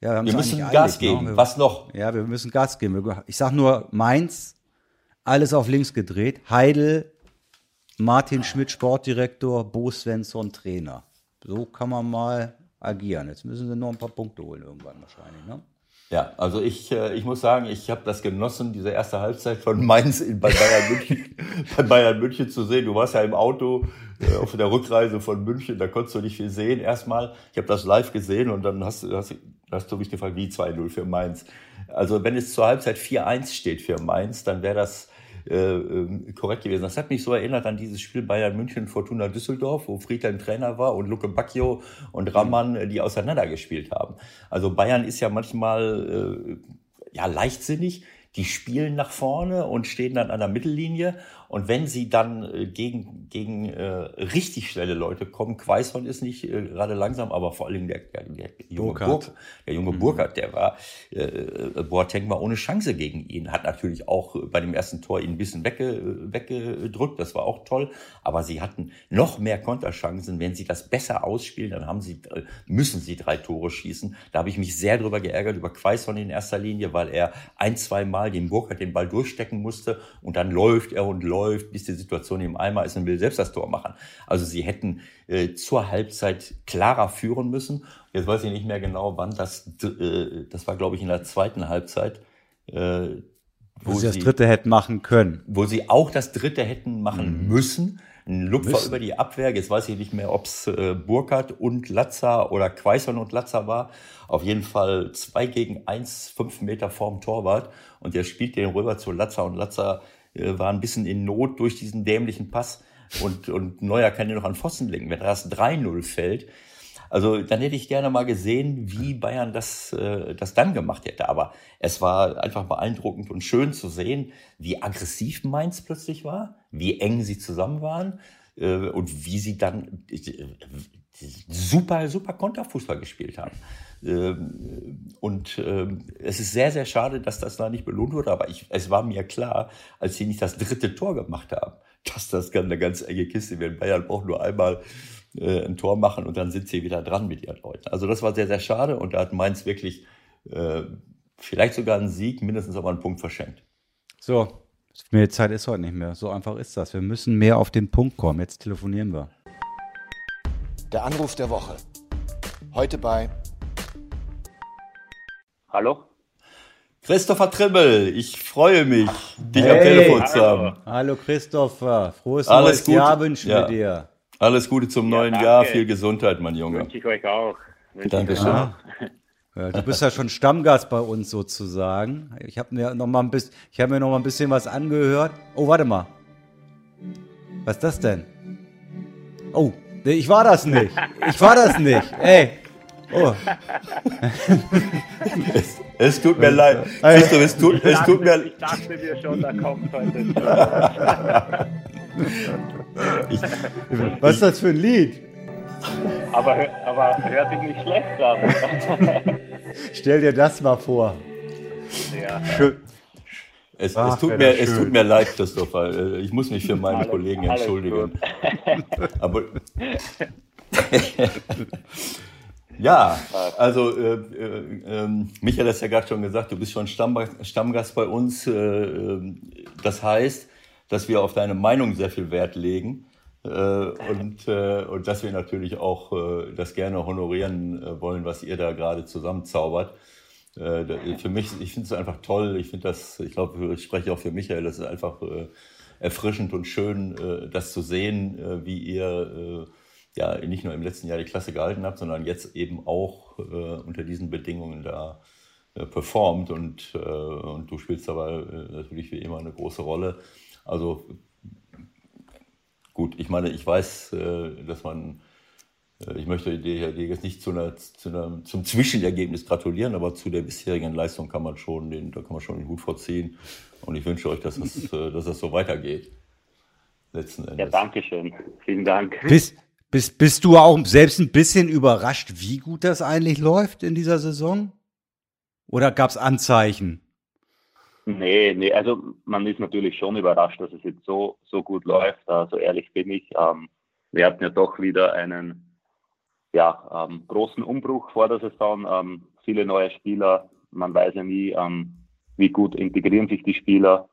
Ja, wir, wir müssen Gas eilig, geben. Ne? Was noch? Ja, wir müssen Gas geben. Ich sag nur Mainz, alles auf links gedreht. Heidel, Martin Schmidt, Sportdirektor, Bo Svensson, Trainer. So kann man mal agieren. Jetzt müssen sie noch ein paar Punkte holen irgendwann wahrscheinlich. Ne? Ja, also ich, äh, ich muss sagen, ich habe das genossen, diese erste Halbzeit von Mainz in, bei, Bayern München, bei Bayern München zu sehen. Du warst ja im Auto äh, auf der Rückreise von München, da konntest du nicht viel sehen erstmal. Ich habe das live gesehen und dann hast, hast, hast du mich gefragt, wie 2-0 für Mainz. Also wenn es zur Halbzeit 4-1 steht für Mainz, dann wäre das äh, ähm, korrekt gewesen. Das hat mich so erinnert an dieses Spiel Bayern München Fortuna Düsseldorf, wo Friedhelm Trainer war und Luke Bacchio und Raman, äh, die auseinandergespielt haben. Also Bayern ist ja manchmal äh, ja leichtsinnig. Die spielen nach vorne und stehen dann an der Mittellinie und wenn sie dann äh, gegen, gegen äh, richtig schnelle Leute kommen, Quaison ist nicht äh, gerade langsam, aber vor allem der, der, der junge Burkhardt, Burk, der junge mhm. Burkhardt, der war, äh, äh, Boateng war ohne Chance gegen ihn, hat natürlich auch bei dem ersten Tor ihn ein bisschen wegge, weggedrückt, das war auch toll, aber sie hatten noch mehr Konterchancen, wenn sie das besser ausspielen, dann haben sie, äh, müssen sie drei Tore schießen. Da habe ich mich sehr drüber geärgert, über Quaison in erster Linie, weil er ein, zwei Mal dem Burkhardt den Ball durchstecken musste und dann läuft er und läuft läuft, bis die Situation im Eimer ist und will selbst das Tor machen. Also sie hätten äh, zur Halbzeit klarer führen müssen. Jetzt weiß ich nicht mehr genau, wann das, äh, das war glaube ich in der zweiten Halbzeit. Äh, wo, wo sie das dritte hätten machen können. Wo sie auch das dritte hätten machen mhm. müssen. Ein Lupfer müssen. über die Abwehr. Jetzt weiß ich nicht mehr, ob es äh, Burkhardt und Latza oder Quaison und Latza war. Auf jeden Fall zwei gegen eins, fünf Meter vorm Torwart. Und der spielt den rüber zu Latza und Latza äh, war ein bisschen in Not durch diesen dämlichen Pass und, und Neuer kann ja noch an Pfosten legen. Wenn das 3-0 fällt, also dann hätte ich gerne mal gesehen, wie Bayern das, äh, das dann gemacht hätte. Aber es war einfach beeindruckend und schön zu sehen, wie aggressiv Mainz plötzlich war, wie eng sie zusammen waren äh, und wie sie dann äh, super, super Konterfußball gespielt haben. Ähm, und ähm, es ist sehr, sehr schade, dass das da nicht belohnt wurde. Aber ich, es war mir klar, als sie nicht das dritte Tor gemacht haben, dass das eine ganz enge Kiste wird. Bayern braucht nur einmal äh, ein Tor machen und dann sind sie wieder dran mit ihren Leuten. Also das war sehr, sehr schade und da hat Mainz wirklich äh, vielleicht sogar einen Sieg, mindestens aber einen Punkt verschenkt. So, mehr Zeit ist heute nicht mehr. So einfach ist das. Wir müssen mehr auf den Punkt kommen. Jetzt telefonieren wir. Der Anruf der Woche. Heute bei Hallo? Christopher Trimmel, ich freue mich, dich hey, am Telefon zu haben. Hallo Christopher, frohes Alles neues Gute. Jahr wünschen ja. wir dir. Alles Gute zum ja, neuen danke. Jahr, viel Gesundheit, mein Junge. Wünsche ich euch auch. Wünsche Dankeschön. Ja. Ja, du bist ja schon Stammgast bei uns sozusagen. Ich habe mir noch mal ein bisschen, ich habe mir noch mal ein bisschen was angehört. Oh, warte mal. Was ist das denn? Oh, ich war das nicht. Ich war das nicht. Ey, Oh. es, es, tut mir leid. Siehst du, es tut, es tut mir Ich dachte mir schon, da kommt heute. ich, was ist das für ein Lied? Aber, aber hört sich nicht schlecht an. Stell dir das mal vor. Ja. Schön. Es, Ach, es, tut mir, es tut mir leid, Christopher. Ich muss mich für meine alles, Kollegen entschuldigen. Aber Ja, also äh, äh, äh, Michael hat es ja gerade schon gesagt, du bist schon Stammgast bei uns. Äh, ähm, das heißt, dass wir auf deine Meinung sehr viel Wert legen äh, und, äh, und dass wir natürlich auch äh, das gerne honorieren wollen, was ihr da gerade zusammenzaubert. Für mich, ich finde es einfach toll. Ich finde das, ich glaube, ich spreche auch für Michael, das ist einfach erfrischend und schön, das zu sehen, wie ihr ja nicht nur im letzten Jahr die Klasse gehalten habt, sondern jetzt eben auch äh, unter diesen Bedingungen da äh, performt und, äh, und du spielst dabei äh, natürlich wie immer eine große Rolle. Also gut, ich meine, ich weiß, äh, dass man, äh, ich möchte dir, dir jetzt nicht zu einer, zu einer, zum Zwischenergebnis gratulieren, aber zu der bisherigen Leistung kann man schon den, da kann man schon den Hut vorziehen. Und ich wünsche euch, dass das, dass das so weitergeht. Letzten Endes. Ja, danke schön. Vielen Dank. Bis, bist, bist du auch selbst ein bisschen überrascht, wie gut das eigentlich läuft in dieser Saison? Oder gab es Anzeichen? Nee, nee, also man ist natürlich schon überrascht, dass es jetzt so, so gut läuft. So also ehrlich bin ich. Ähm, wir hatten ja doch wieder einen ja, ähm, großen Umbruch vor der Saison. Ähm, viele neue Spieler. Man weiß ja nie, ähm, wie gut integrieren sich die Spieler.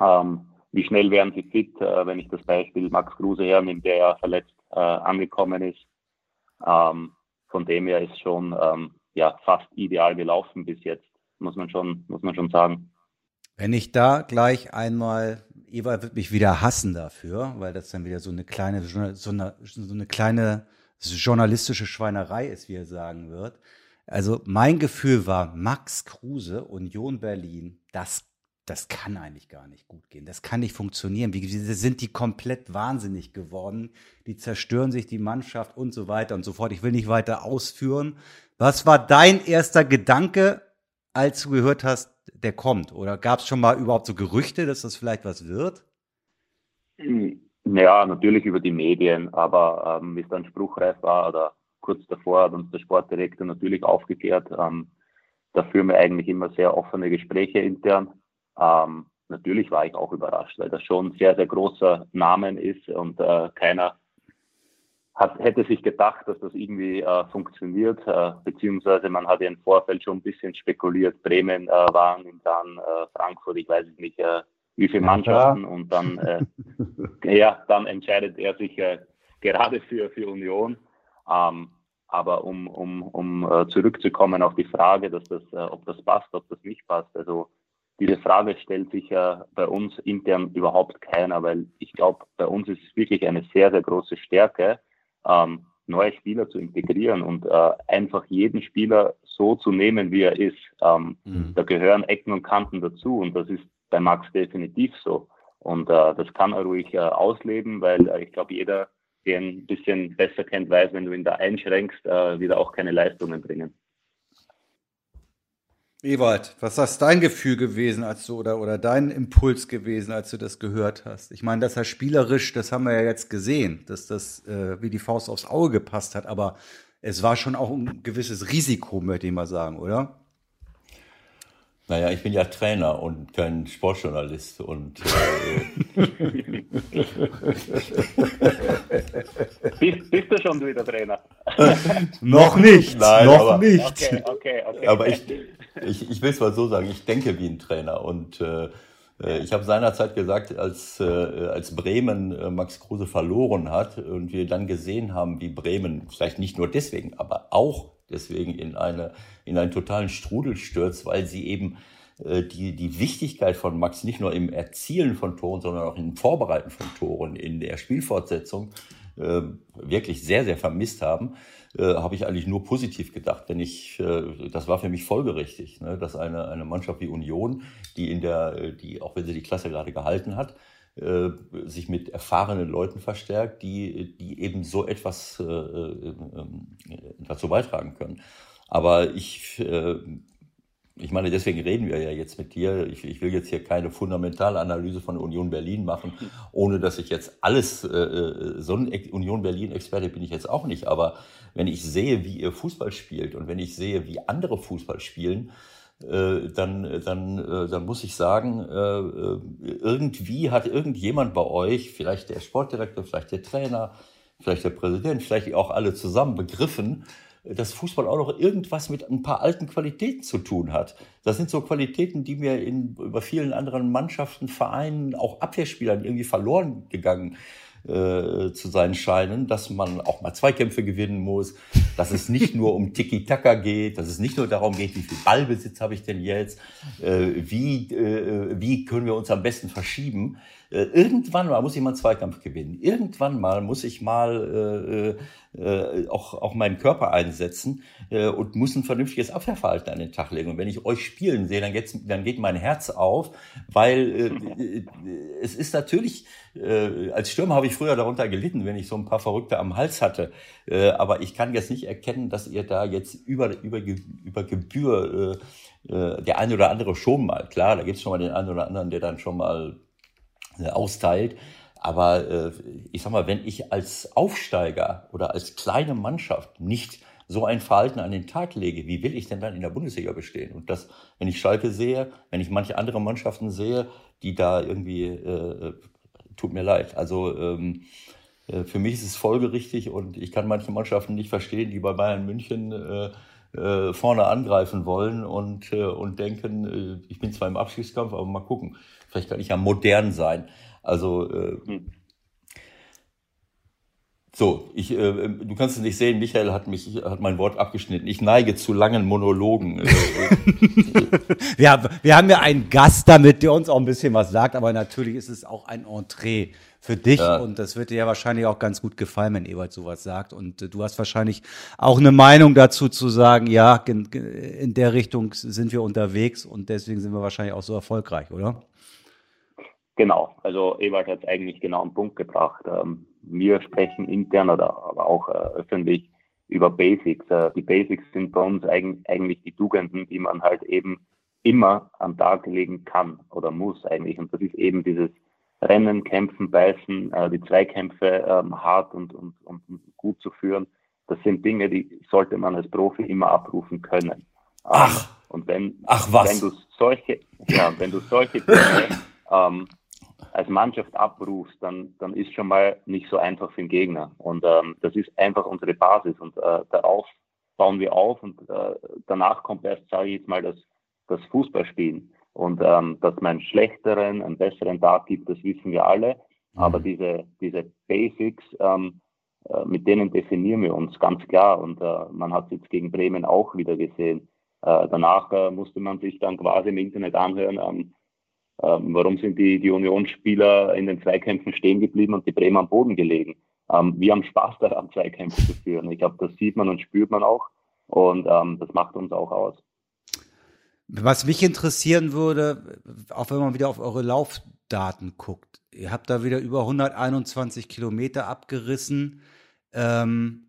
Ähm, wie schnell werden sie fit, äh, wenn ich das Beispiel Max Kruse hernehme, der ja verletzt äh, angekommen ist. Ähm, von dem her ist schon ähm, ja, fast ideal gelaufen bis jetzt, muss man schon, muss man schon sagen. Wenn ich da gleich einmal, Eva wird mich wieder hassen dafür, weil das dann wieder so eine kleine, so eine, so eine kleine journalistische Schweinerei ist, wie er sagen wird. Also mein Gefühl war, Max Kruse, Union Berlin, das, das kann eigentlich gar nicht gut gehen. Das kann nicht funktionieren. Wie, sind die komplett wahnsinnig geworden? Die zerstören sich die Mannschaft und so weiter und so fort. Ich will nicht weiter ausführen. Was war dein erster Gedanke, als du gehört hast, der kommt? Oder gab es schon mal überhaupt so Gerüchte, dass das vielleicht was wird? Ja, natürlich über die Medien, aber ähm, wie es dann spruchreif war oder kurz davor hat uns der Sportdirektor natürlich aufgeklärt. Ähm, da führen wir eigentlich immer sehr offene Gespräche intern. Ähm, natürlich war ich auch überrascht, weil das schon ein sehr, sehr großer Namen ist und äh, keiner hat, hätte sich gedacht, dass das irgendwie äh, funktioniert, äh, beziehungsweise man hat ja im Vorfeld schon ein bisschen spekuliert. Bremen äh, waren und dann äh, Frankfurt, ich weiß nicht äh, wie viele Mannschaften ja. und dann, äh, ja, dann entscheidet er sich gerade für, für Union. Ähm, aber um, um, um zurückzukommen auf die Frage, dass das, ob das passt, ob das nicht passt, also diese Frage stellt sich ja bei uns intern überhaupt keiner, weil ich glaube, bei uns ist es wirklich eine sehr, sehr große Stärke, ähm, neue Spieler zu integrieren und äh, einfach jeden Spieler so zu nehmen, wie er ist. Ähm, mhm. Da gehören Ecken und Kanten dazu und das ist bei Max definitiv so. Und äh, das kann er ruhig äh, ausleben, weil äh, ich glaube, jeder, der ihn ein bisschen besser kennt, weiß, wenn du ihn da einschränkst, äh, wird er auch keine Leistungen bringen. Ewald, was ist dein Gefühl gewesen, als du oder, oder dein Impuls gewesen, als du das gehört hast? Ich meine, dass er spielerisch, das haben wir ja jetzt gesehen, dass das äh, wie die Faust aufs Auge gepasst hat, aber es war schon auch ein gewisses Risiko, möchte ich mal sagen, oder? Naja, ich bin ja Trainer und kein Sportjournalist und äh, bist, bist, du schon wieder Trainer? noch nicht, Nein, noch aber, nicht. Okay, okay, okay. Aber ich, ich, ich will es mal so sagen, ich denke wie ein Trainer und äh, äh ich habe seinerzeit gesagt, als, äh, als Bremen äh, Max Kruse verloren hat und wir dann gesehen haben, wie Bremen, vielleicht nicht nur deswegen, aber auch deswegen in, eine, in einen totalen Strudel stürzt, weil sie eben äh, die, die Wichtigkeit von Max nicht nur im Erzielen von Toren, sondern auch im Vorbereiten von Toren, in der Spielfortsetzung äh, wirklich sehr, sehr vermisst haben, äh, habe ich eigentlich nur positiv gedacht. Denn ich, äh, das war für mich folgerichtig, ne, dass eine, eine Mannschaft wie Union, die in der, die, auch wenn sie die Klasse gerade gehalten hat, äh, sich mit erfahrenen Leuten verstärkt, die, die eben so etwas äh, äh, dazu beitragen können. Aber ich, äh, ich meine, deswegen reden wir ja jetzt mit dir. Ich, ich will jetzt hier keine fundamentale Analyse von Union Berlin machen, ohne dass ich jetzt alles, äh, äh so ein Union Berlin-Experte bin ich jetzt auch nicht. Aber wenn ich sehe, wie ihr Fußball spielt und wenn ich sehe, wie andere Fußball spielen, äh, dann, dann, äh, dann muss ich sagen, äh, irgendwie hat irgendjemand bei euch, vielleicht der Sportdirektor, vielleicht der Trainer, vielleicht der Präsident, vielleicht auch alle zusammen begriffen, dass Fußball auch noch irgendwas mit ein paar alten Qualitäten zu tun hat. Das sind so Qualitäten, die mir in, über vielen anderen Mannschaften, Vereinen, auch Abwehrspielern irgendwie verloren gegangen äh, zu sein scheinen, dass man auch mal Zweikämpfe gewinnen muss, dass es nicht nur um Tiki-Taka geht, dass es nicht nur darum geht, wie viel Ballbesitz habe ich denn jetzt, äh, wie, äh, wie können wir uns am besten verschieben. Äh, irgendwann mal muss ich mal einen Zweikampf gewinnen. Irgendwann mal muss ich mal äh, äh, auch, auch meinen Körper einsetzen äh, und muss ein vernünftiges Abwehrverhalten an den Tag legen. Und wenn ich euch spielen sehe, dann, geht's, dann geht mein Herz auf, weil äh, äh, es ist natürlich, äh, als Stürmer habe ich früher darunter gelitten, wenn ich so ein paar Verrückte am Hals hatte. Äh, aber ich kann jetzt nicht erkennen, dass ihr da jetzt über, über, über Gebühr äh, äh, der eine oder andere schon mal, klar, da gibt es schon mal den einen oder anderen, der dann schon mal äh, austeilt. Aber äh, ich sag mal, wenn ich als Aufsteiger oder als kleine Mannschaft nicht so ein Verhalten an den Tag lege, wie will ich denn dann in der Bundesliga bestehen? Und das, wenn ich Schalke sehe, wenn ich manche andere Mannschaften sehe, die da irgendwie, äh, tut mir leid. Also ähm, äh, für mich ist es folgerichtig und ich kann manche Mannschaften nicht verstehen, die bei Bayern München äh, äh, vorne angreifen wollen und, äh, und denken, äh, ich bin zwar im Abschiedskampf, aber mal gucken, vielleicht kann ich ja modern sein. Also äh, hm. So, ich, äh, du kannst es nicht sehen, Michael hat mich, hat mein Wort abgeschnitten. Ich neige zu langen Monologen. wir, haben, wir haben ja einen Gast damit, der uns auch ein bisschen was sagt, aber natürlich ist es auch ein Entree für dich ja. und das wird dir ja wahrscheinlich auch ganz gut gefallen, wenn Ewald sowas sagt. Und äh, du hast wahrscheinlich auch eine Meinung dazu zu sagen, ja, in, in der Richtung sind wir unterwegs und deswegen sind wir wahrscheinlich auch so erfolgreich, oder? Genau, also Ewald hat es eigentlich genau am Punkt gebracht. Ähm, wir sprechen intern oder aber auch äh, öffentlich über Basics. Äh, die Basics sind bei uns eigentlich die Tugenden, die man halt eben immer am Tag legen kann oder muss eigentlich. Und das ist eben dieses Rennen, Kämpfen, Beißen, äh, die Zweikämpfe ähm, hart und, und, und gut zu führen. Das sind Dinge, die sollte man als Profi immer abrufen können. Ach, ähm, und wenn, ach was. wenn du solche, ja, wenn du solche Dinge ähm, als Mannschaft abrufst, dann, dann ist schon mal nicht so einfach für den Gegner. Und ähm, das ist einfach unsere Basis und äh, darauf bauen wir auf und äh, danach kommt erst, sage ich jetzt mal, das, das Fußballspielen. Und ähm, dass man einen schlechteren, einen besseren Tag gibt, das wissen wir alle. Mhm. Aber diese, diese Basics, ähm, äh, mit denen definieren wir uns ganz klar. Und äh, man hat es jetzt gegen Bremen auch wieder gesehen. Äh, danach äh, musste man sich dann quasi im Internet anhören, ähm, ähm, warum sind die, die Unionsspieler in den Zweikämpfen stehen geblieben und die Bremer am Boden gelegen? Ähm, wir haben Spaß daran, Zweikämpfe zu führen. Ich glaube, das sieht man und spürt man auch. Und ähm, das macht uns auch aus. Was mich interessieren würde, auch wenn man wieder auf eure Laufdaten guckt, ihr habt da wieder über 121 Kilometer abgerissen. Ähm,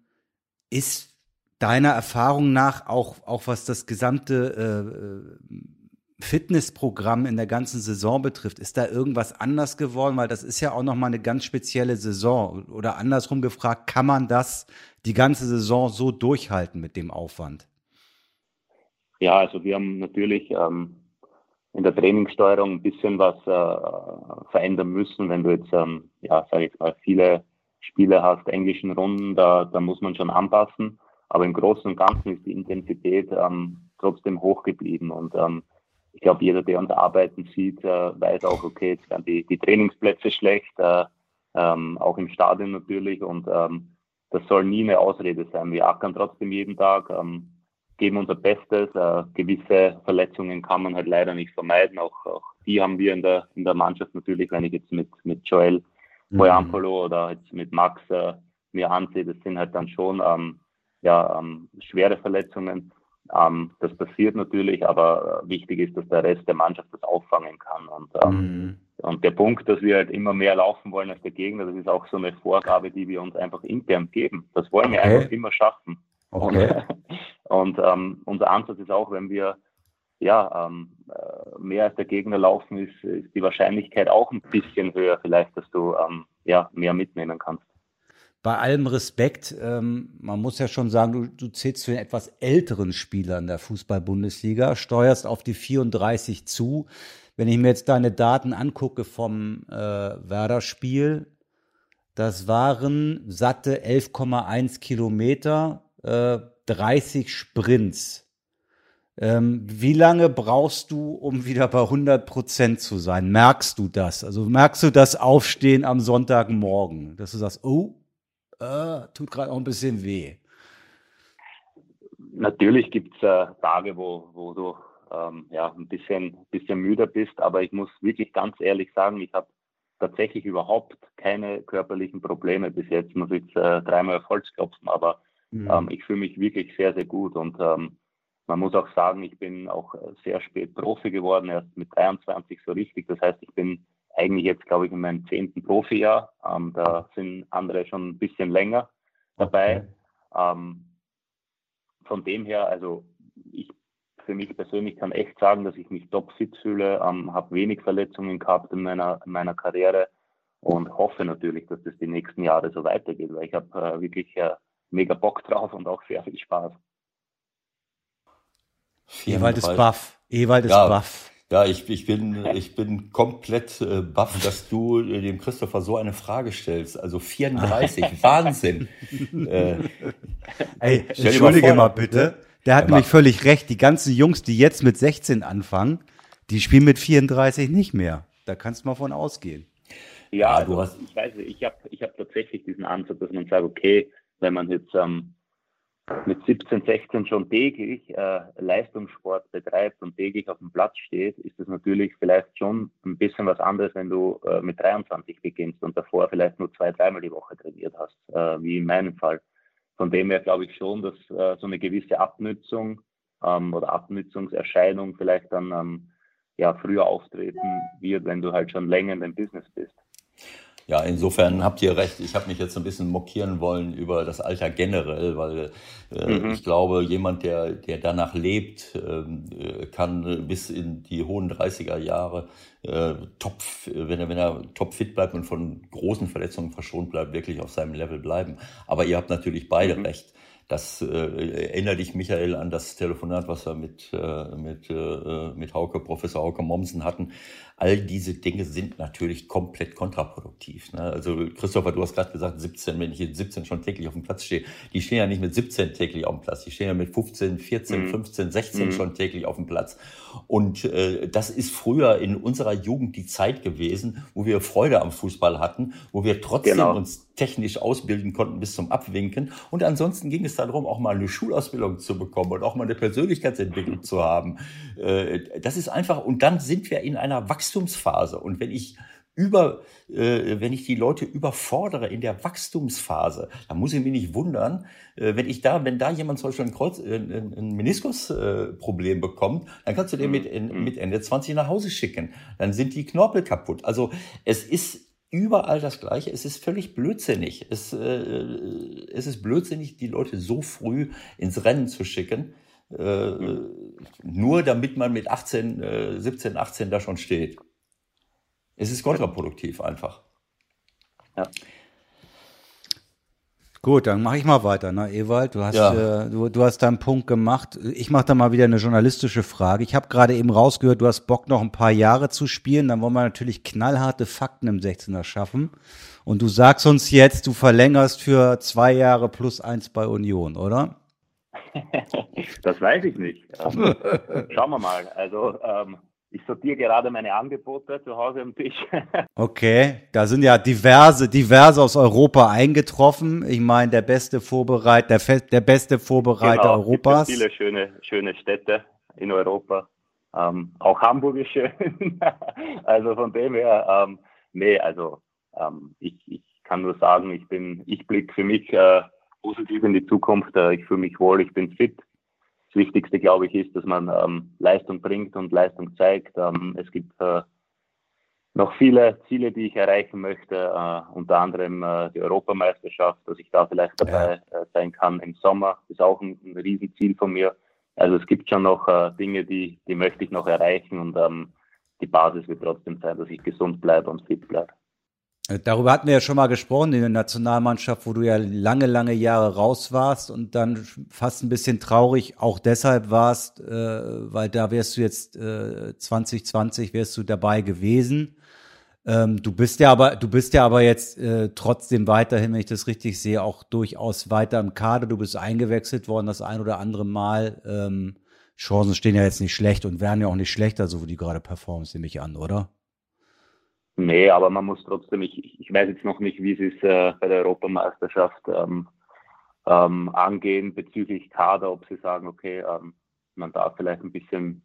ist deiner Erfahrung nach auch, auch was das gesamte äh, Fitnessprogramm in der ganzen Saison betrifft, ist da irgendwas anders geworden? Weil das ist ja auch nochmal eine ganz spezielle Saison. Oder andersrum gefragt, kann man das die ganze Saison so durchhalten mit dem Aufwand? Ja, also wir haben natürlich ähm, in der Trainingssteuerung ein bisschen was äh, verändern müssen. Wenn du jetzt, ähm, ja, sage ich mal, viele Spiele hast, englischen Runden, da, da muss man schon anpassen. Aber im Großen und Ganzen ist die Intensität ähm, trotzdem hoch geblieben. Und ähm, ich glaube, jeder, der uns arbeiten sieht, äh, weiß auch, okay, jetzt werden die, die Trainingsplätze schlecht, äh, ähm, auch im Stadion natürlich. Und ähm, das soll nie eine Ausrede sein. Wir ackern trotzdem jeden Tag, ähm, geben unser Bestes. Äh, gewisse Verletzungen kann man halt leider nicht vermeiden. Auch, auch die haben wir in der, in der Mannschaft natürlich, wenn ich jetzt mit, mit Joel mhm. Boyampolo oder jetzt mit Max äh, mir ansehe, das sind halt dann schon ähm, ja, ähm, schwere Verletzungen. Ähm, das passiert natürlich, aber äh, wichtig ist, dass der Rest der Mannschaft das auffangen kann. Und, ähm, mhm. und der Punkt, dass wir halt immer mehr laufen wollen als der Gegner, das ist auch so eine Vorgabe, die wir uns einfach intern geben. Das wollen wir okay. einfach immer schaffen. Okay. Und, und ähm, unser Ansatz ist auch, wenn wir ja, ähm, äh, mehr als der Gegner laufen, ist, ist die Wahrscheinlichkeit auch ein bisschen höher, vielleicht, dass du ähm, ja, mehr mitnehmen kannst bei allem Respekt, ähm, man muss ja schon sagen, du, du zählst zu den etwas älteren Spielern der Fußball-Bundesliga, steuerst auf die 34 zu. Wenn ich mir jetzt deine Daten angucke vom äh, Werder-Spiel, das waren satte 11,1 Kilometer, äh, 30 Sprints. Ähm, wie lange brauchst du, um wieder bei 100 Prozent zu sein? Merkst du das? Also merkst du das Aufstehen am Sonntagmorgen, dass du sagst, oh, äh, tut gerade auch ein bisschen weh. Natürlich gibt es äh, Tage, wo, wo du ähm, ja, ein bisschen, bisschen müder bist, aber ich muss wirklich ganz ehrlich sagen, ich habe tatsächlich überhaupt keine körperlichen Probleme bis jetzt. Muss jetzt äh, dreimal auf Holz klopfen, aber mhm. ähm, ich fühle mich wirklich sehr, sehr gut und ähm, man muss auch sagen, ich bin auch sehr spät Profi geworden, erst mit 23 so richtig. Das heißt, ich bin eigentlich jetzt, glaube ich, in meinem zehnten Profijahr. Ähm, da sind andere schon ein bisschen länger dabei. Okay. Ähm, von dem her, also ich für mich persönlich kann echt sagen, dass ich mich topfit fühle, ähm, habe wenig Verletzungen gehabt in meiner, in meiner Karriere und hoffe natürlich, dass das die nächsten Jahre so weitergeht, weil ich habe äh, wirklich äh, mega Bock drauf und auch sehr viel Spaß. Ewald ist baff. Ewald ist ja, baff. Ja, ich, ich, bin, ich bin komplett äh, baff, dass du äh, dem Christopher so eine Frage stellst. Also 34, Wahnsinn. Äh, Ey, entschuldige mal, mal bitte. Der hat ja, nämlich völlig recht. Die ganzen Jungs, die jetzt mit 16 anfangen, die spielen mit 34 nicht mehr. Da kannst du mal von ausgehen. Ja, du hast. Ich weiß nicht, ich habe ich hab tatsächlich diesen Ansatz, dass man sagt, okay, wenn man jetzt ähm, mit 17, 16 schon täglich äh, Leistungssport betreibt und täglich auf dem Platz steht, ist das natürlich vielleicht schon ein bisschen was anderes, wenn du äh, mit 23 beginnst und davor vielleicht nur zwei, dreimal die Woche trainiert hast, äh, wie in meinem Fall. Von dem her glaube ich schon, dass äh, so eine gewisse Abnützung ähm, oder Abnützungserscheinung vielleicht dann ähm, ja, früher auftreten wird, wenn du halt schon länger in dem Business bist. Ja, insofern habt ihr recht. Ich habe mich jetzt ein bisschen mokieren wollen über das Alter generell, weil äh, mhm. ich glaube, jemand, der, der danach lebt, ähm, äh, kann bis in die hohen 30er Jahre äh, top, wenn er, wenn er topfit bleibt und von großen Verletzungen verschont bleibt, wirklich auf seinem Level bleiben. Aber ihr habt natürlich beide mhm. recht. Das äh, erinnert dich, Michael, an das Telefonat, was wir mit, äh, mit, äh, mit Hauke, Professor Hauke Mommsen hatten. All diese Dinge sind natürlich komplett kontraproduktiv. Ne? Also Christopher, du hast gerade gesagt, 17, wenn ich jetzt 17 schon täglich auf dem Platz stehe, die stehen ja nicht mit 17 täglich auf dem Platz, die stehen ja mit 15, 14, mhm. 15, 16 mhm. schon täglich auf dem Platz. Und äh, das ist früher in unserer Jugend die Zeit gewesen, wo wir Freude am Fußball hatten, wo wir trotzdem genau. uns technisch ausbilden konnten bis zum Abwinken. Und ansonsten ging es darum, auch mal eine Schulausbildung zu bekommen und auch mal eine Persönlichkeitsentwicklung zu haben. Äh, das ist einfach, und dann sind wir in einer Wachstumsphase. Und wenn ich über, äh, wenn ich die Leute überfordere in der Wachstumsphase, dann muss ich mich nicht wundern, äh, wenn ich da, wenn da jemand zum Beispiel ein, Kreuz, äh, ein Meniskusproblem äh, bekommt, dann kannst du den mit, in, mhm. mit Ende 20 nach Hause schicken. Dann sind die Knorpel kaputt. Also es ist überall das Gleiche. Es ist völlig blödsinnig. Es, äh, es ist blödsinnig, die Leute so früh ins Rennen zu schicken, äh, nur damit man mit 18, äh, 17, 18 da schon steht. Es ist kontraproduktiv einfach. Ja. Gut, dann mache ich mal weiter, ne, Ewald? Du hast, ja. äh, du, du hast deinen Punkt gemacht. Ich mache da mal wieder eine journalistische Frage. Ich habe gerade eben rausgehört, du hast Bock, noch ein paar Jahre zu spielen. Dann wollen wir natürlich knallharte Fakten im 16er schaffen. Und du sagst uns jetzt, du verlängerst für zwei Jahre plus eins bei Union, oder? Das weiß ich nicht. Ähm, schauen wir mal. Also ähm, ich sortiere gerade meine Angebote zu Hause am Tisch. okay, da sind ja diverse, diverse aus Europa eingetroffen. Ich meine, der beste Vorbereiter, der, der beste Vorbereiter genau, Europas. Es gibt viele schöne, schöne Städte in Europa. Ähm, auch Hamburg ist schön. also von dem her, ähm, nee, also ähm, ich, ich kann nur sagen, ich bin, ich blicke für mich äh, positiv in die Zukunft. Äh, ich fühle mich wohl, ich bin fit. Wichtigste, glaube ich, ist, dass man ähm, Leistung bringt und Leistung zeigt. Ähm, es gibt äh, noch viele Ziele, die ich erreichen möchte, äh, unter anderem äh, die Europameisterschaft, dass ich da vielleicht dabei. Äh, sein kann im Sommer, ist auch ein, ein Riesenziel von mir. Also es gibt schon noch äh, Dinge, die, die möchte ich noch erreichen und ähm, die Basis wird trotzdem sein, dass ich gesund bleibe und fit bleibe. Äh, darüber hatten wir ja schon mal gesprochen in der Nationalmannschaft, wo du ja lange, lange Jahre raus warst und dann fast ein bisschen traurig auch deshalb warst, äh, weil da wärst du jetzt äh, 2020 wärst du dabei gewesen. Ähm, du bist ja aber, du bist ja aber jetzt äh, trotzdem weiterhin, wenn ich das richtig sehe, auch durchaus weiter im Kader. Du bist eingewechselt worden das ein oder andere Mal. Ähm, Chancen stehen ja jetzt nicht schlecht und werden ja auch nicht schlechter, so wie die gerade performst, nehme ich an, oder? Nee, aber man muss trotzdem, ich, ich weiß jetzt noch nicht, wie sie es äh, bei der Europameisterschaft ähm, ähm, angehen bezüglich Kader, ob sie sagen, okay, ähm, man darf vielleicht ein bisschen,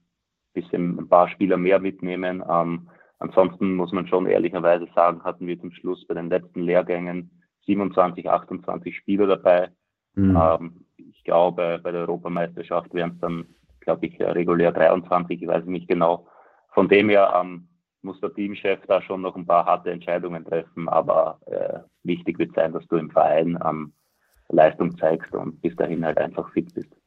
bisschen ein paar Spieler mehr mitnehmen. Ähm, ansonsten muss man schon ehrlicherweise sagen, hatten wir zum Schluss bei den letzten Lehrgängen 27, 28 Spieler dabei. Mhm. Ähm, ich glaube, bei der Europameisterschaft wären es dann, glaube ich, regulär 23, ich weiß nicht genau. Von dem her, ähm, muss der Teamchef da schon noch ein paar harte Entscheidungen treffen. Aber äh, wichtig wird sein, dass du im Verein ähm, Leistung zeigst und bis dahin halt einfach fit bist.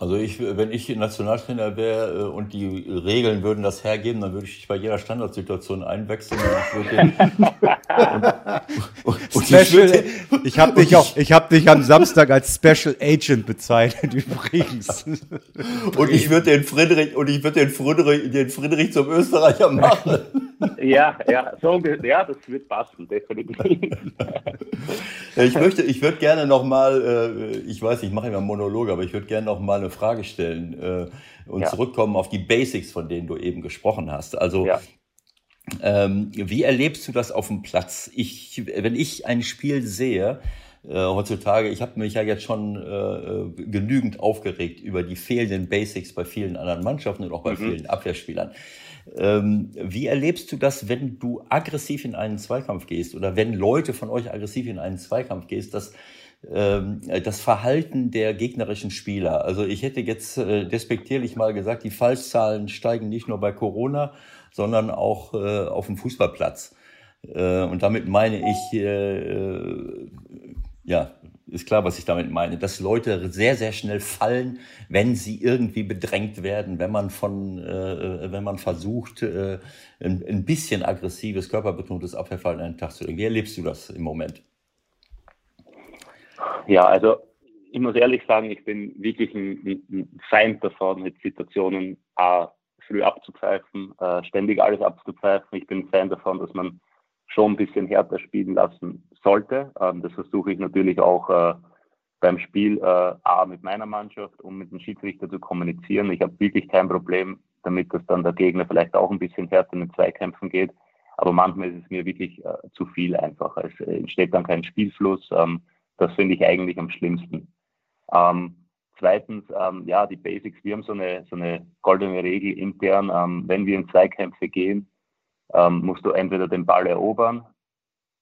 Also ich, wenn ich Nationaltrainer wäre äh, und die Regeln würden das hergeben, dann würde ich dich bei jeder Standardsituation einwechseln. Und ich, den, und, und Special, ich, ich habe dich auch, ich habe dich am Samstag als Special Agent bezeichnet übrigens. Und ich würde den Friedrich und ich würde den Friedrich, den Friedrich zum Österreicher machen. Ja, ja, so, ja, das wird passen, definitiv. Ich möchte, ich würde gerne noch mal, äh, ich weiß, ich mache immer Monolog, aber ich würde gerne noch mal eine Frage stellen äh, und ja. zurückkommen auf die Basics, von denen du eben gesprochen hast. Also ja. ähm, wie erlebst du das auf dem Platz? Ich, wenn ich ein Spiel sehe, äh, heutzutage, ich habe mich ja jetzt schon äh, genügend aufgeregt über die fehlenden Basics bei vielen anderen Mannschaften und auch bei mhm. vielen Abwehrspielern. Ähm, wie erlebst du das, wenn du aggressiv in einen Zweikampf gehst oder wenn Leute von euch aggressiv in einen Zweikampf gehst, dass ähm, das Verhalten der gegnerischen Spieler. Also ich hätte jetzt äh, despektierlich mal gesagt, die Fallzahlen steigen nicht nur bei Corona, sondern auch äh, auf dem Fußballplatz. Äh, und damit meine ich, ja, ist klar, was ich damit meine, dass Leute sehr, sehr schnell fallen, wenn sie irgendwie bedrängt werden, wenn man von, äh, wenn man versucht, äh, ein, ein bisschen aggressives, körperbetontes Abwehrfallen an den Tag zu legen. Wie erlebst du das im Moment? Ja, also ich muss ehrlich sagen, ich bin wirklich ein, ein Feind davon, mit Situationen A, früh abzupfeifen, äh, ständig alles abzupfeifen. Ich bin ein Fan davon, dass man schon ein bisschen härter spielen lassen sollte. Ähm, das versuche ich natürlich auch äh, beim Spiel äh, A mit meiner Mannschaft, um mit dem Schiedsrichter zu kommunizieren. Ich habe wirklich kein Problem damit, dass dann der Gegner vielleicht auch ein bisschen härter in den Zweikämpfen geht. Aber manchmal ist es mir wirklich äh, zu viel einfach. Es entsteht dann kein Spielfluss. Ähm, das finde ich eigentlich am schlimmsten. Ähm, zweitens, ähm, ja, die Basics. Wir haben so eine, so eine goldene Regel intern. Ähm, wenn wir in Zweikämpfe gehen, ähm, musst du entweder den Ball erobern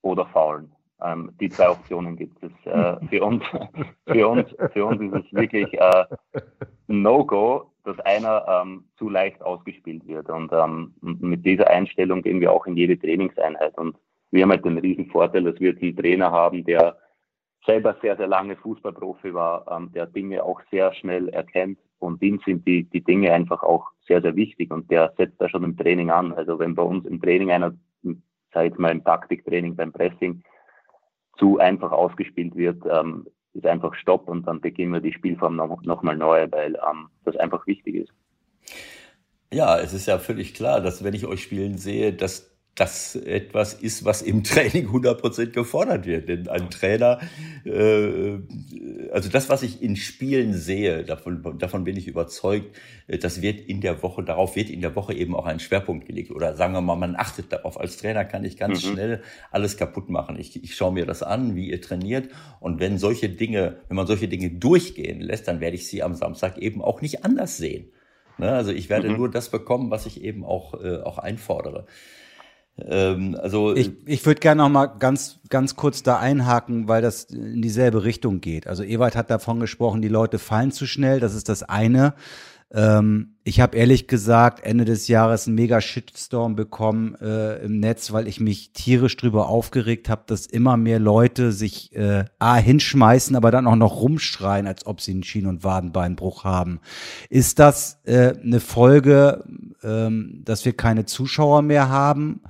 oder faulen. Ähm, die zwei Optionen gibt es. Äh, für, uns, für, uns, für uns ist es wirklich äh, No-Go, dass einer ähm, zu leicht ausgespielt wird. Und mit dieser Einstellung gehen wir auch in jede Trainingseinheit. Und wir haben halt den riesen Vorteil, dass wir einen Trainer haben, der selber sehr, sehr lange Fußballprofi war, ähm, der Dinge auch sehr schnell erkennt und ihm sind die, die Dinge einfach auch sehr, sehr wichtig und der setzt da schon im Training an. Also wenn bei uns im Training einer, sag ich mal im Taktiktraining, beim Pressing zu einfach ausgespielt wird, ähm, ist einfach Stopp und dann beginnen wir die Spielform noch, noch neu, weil ähm, das einfach wichtig ist. Ja, es ist ja völlig klar, dass wenn ich euch spielen sehe, dass das etwas ist, was im Training 100% gefordert wird. Denn ein Trainer, äh, also das, was ich in Spielen sehe, davon, davon bin ich überzeugt, äh, das wird in der Woche, darauf wird in der Woche eben auch ein Schwerpunkt gelegt. Oder sagen wir mal, man achtet darauf. Als Trainer kann ich ganz mhm. schnell alles kaputt machen. Ich, ich schaue mir das an, wie ihr trainiert. Und wenn solche Dinge, wenn man solche Dinge durchgehen lässt, dann werde ich sie am Samstag eben auch nicht anders sehen. Ne? Also ich werde mhm. nur das bekommen, was ich eben auch, äh, auch einfordere. Ähm, also ich, ich würde gerne noch mal ganz ganz kurz da einhaken, weil das in dieselbe Richtung geht. Also Ewald hat davon gesprochen, die Leute fallen zu schnell. Das ist das eine. Ähm, ich habe ehrlich gesagt Ende des Jahres einen mega Shitstorm bekommen äh, im Netz, weil ich mich tierisch drüber aufgeregt habe, dass immer mehr Leute sich äh, a hinschmeißen, aber dann auch noch rumschreien, als ob sie einen Schien- und Wadenbeinbruch haben. Ist das äh, eine Folge, ähm, dass wir keine Zuschauer mehr haben?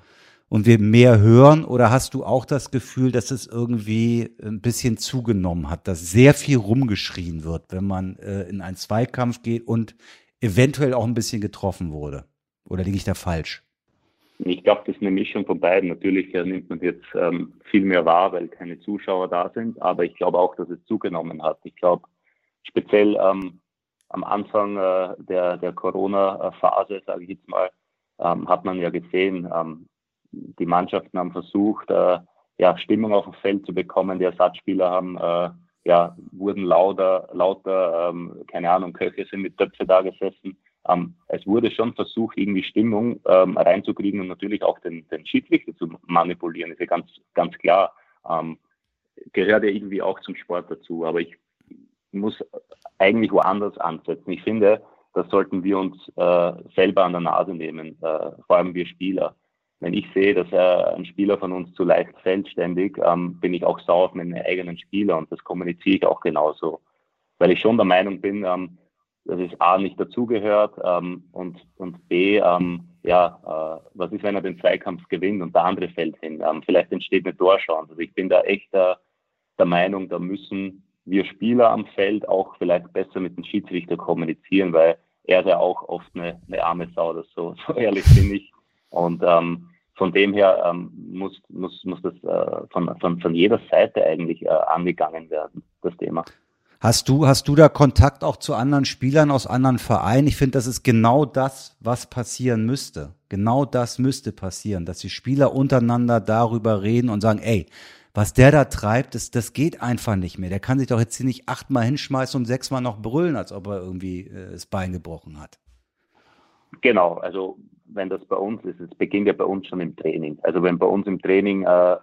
Und wir mehr hören? Oder hast du auch das Gefühl, dass es irgendwie ein bisschen zugenommen hat, dass sehr viel rumgeschrien wird, wenn man äh, in einen Zweikampf geht und eventuell auch ein bisschen getroffen wurde? Oder liege ich da falsch? Ich glaube, das ist eine Mischung von beiden. Natürlich äh, nimmt man jetzt ähm, viel mehr wahr, weil keine Zuschauer da sind, aber ich glaube auch, dass es zugenommen hat. Ich glaube, speziell ähm, am Anfang äh, der, der Corona-Phase, sage ich jetzt mal, ähm, hat man ja gesehen, ähm, die Mannschaften haben versucht, äh, ja, Stimmung auf dem Feld zu bekommen. Die Ersatzspieler haben, äh, ja, wurden lauter, lauter, ähm, keine Ahnung, Köche sind mit Töpfe da gesessen. Ähm, es wurde schon versucht, irgendwie Stimmung ähm, reinzukriegen und natürlich auch den, den Schiedsrichter zu manipulieren, ist ja ganz, ganz klar. Ähm, gehört ja irgendwie auch zum Sport dazu. Aber ich muss eigentlich woanders ansetzen. Ich finde, das sollten wir uns äh, selber an der Nase nehmen, äh, vor allem wir Spieler wenn ich sehe, dass äh, ein Spieler von uns zu leicht fällt ständig, ähm, bin ich auch sauer auf meine eigenen Spieler und das kommuniziere ich auch genauso. Weil ich schon der Meinung bin, ähm, dass es A nicht dazugehört ähm, und, und B, ähm, ja, äh, was ist, wenn er den Zweikampf gewinnt und der andere fällt hin? Ähm, vielleicht entsteht eine Torschance. Also ich bin da echt äh, der Meinung, da müssen wir Spieler am Feld auch vielleicht besser mit dem Schiedsrichter kommunizieren, weil er ist ja auch oft eine, eine arme Sau, das so, so ehrlich bin ich. Und ähm, von dem her ähm, muss, muss, muss das äh, von, von, von jeder Seite eigentlich äh, angegangen werden, das Thema. Hast du, hast du da Kontakt auch zu anderen Spielern aus anderen Vereinen? Ich finde, das ist genau das, was passieren müsste. Genau das müsste passieren, dass die Spieler untereinander darüber reden und sagen, ey, was der da treibt, das, das geht einfach nicht mehr. Der kann sich doch jetzt hier nicht achtmal hinschmeißen und sechsmal noch brüllen, als ob er irgendwie äh, das Bein gebrochen hat. Genau, also wenn das bei uns ist, es beginnt ja bei uns schon im Training. Also wenn bei uns im Training äh, äh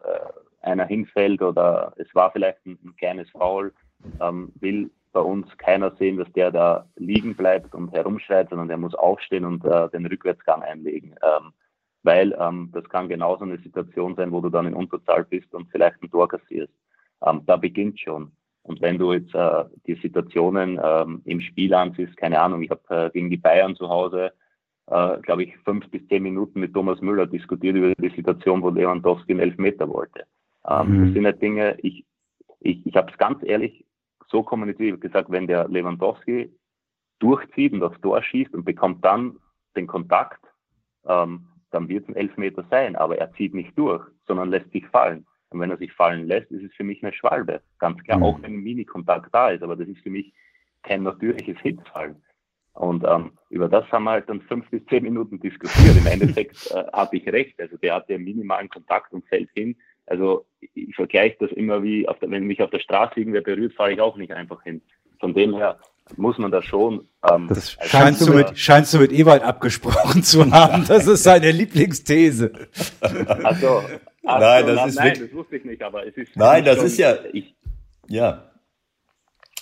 einer hinfällt oder es war vielleicht ein, ein kleines Foul, ähm, will bei uns keiner sehen, dass der da liegen bleibt und herumschreit, sondern der muss aufstehen und äh, den Rückwärtsgang einlegen. Ähm, weil ähm, das kann genauso eine Situation sein, wo du dann in Unterzahl bist und vielleicht ein Tor kassierst. Ähm, da beginnt schon. Und wenn du jetzt äh, die Situationen ähm, im Spiel ansiehst, keine Ahnung, ich habe äh, gegen die Bayern zu Hause, äh, glaube ich, fünf bis zehn Minuten mit Thomas Müller diskutiert über die Situation, wo Lewandowski einen Elfmeter wollte. Ähm, mhm. Das sind halt Dinge, ich, ich, ich habe es ganz ehrlich so kommuniziert, gesagt, wenn der Lewandowski durchzieht und aufs Tor schießt und bekommt dann den Kontakt, ähm, dann wird es ein Elfmeter sein, aber er zieht nicht durch, sondern lässt sich fallen. Und wenn er sich fallen lässt, ist es für mich eine Schwalbe. Ganz klar, mhm. auch wenn ein Mini-Kontakt da ist, aber das ist für mich kein natürliches Hinfallen. Und ähm, über das haben wir halt dann fünf bis zehn Minuten diskutiert. Im Endeffekt äh, hatte ich recht. Also der hatte einen minimalen Kontakt und fällt hin. Also ich vergleiche das immer wie, der, wenn mich auf der Straße irgendwer berührt, fahre ich auch nicht einfach hin. Von dem her muss man das schon. Ähm, das scheinst du, mit, scheinst du mit Ewald abgesprochen zu haben. Das ist seine Lieblingsthese. Also, also nein, das na, ist nein, das wusste ich nicht, aber es ist. Nein, das schon, ist ja. Ich, ja.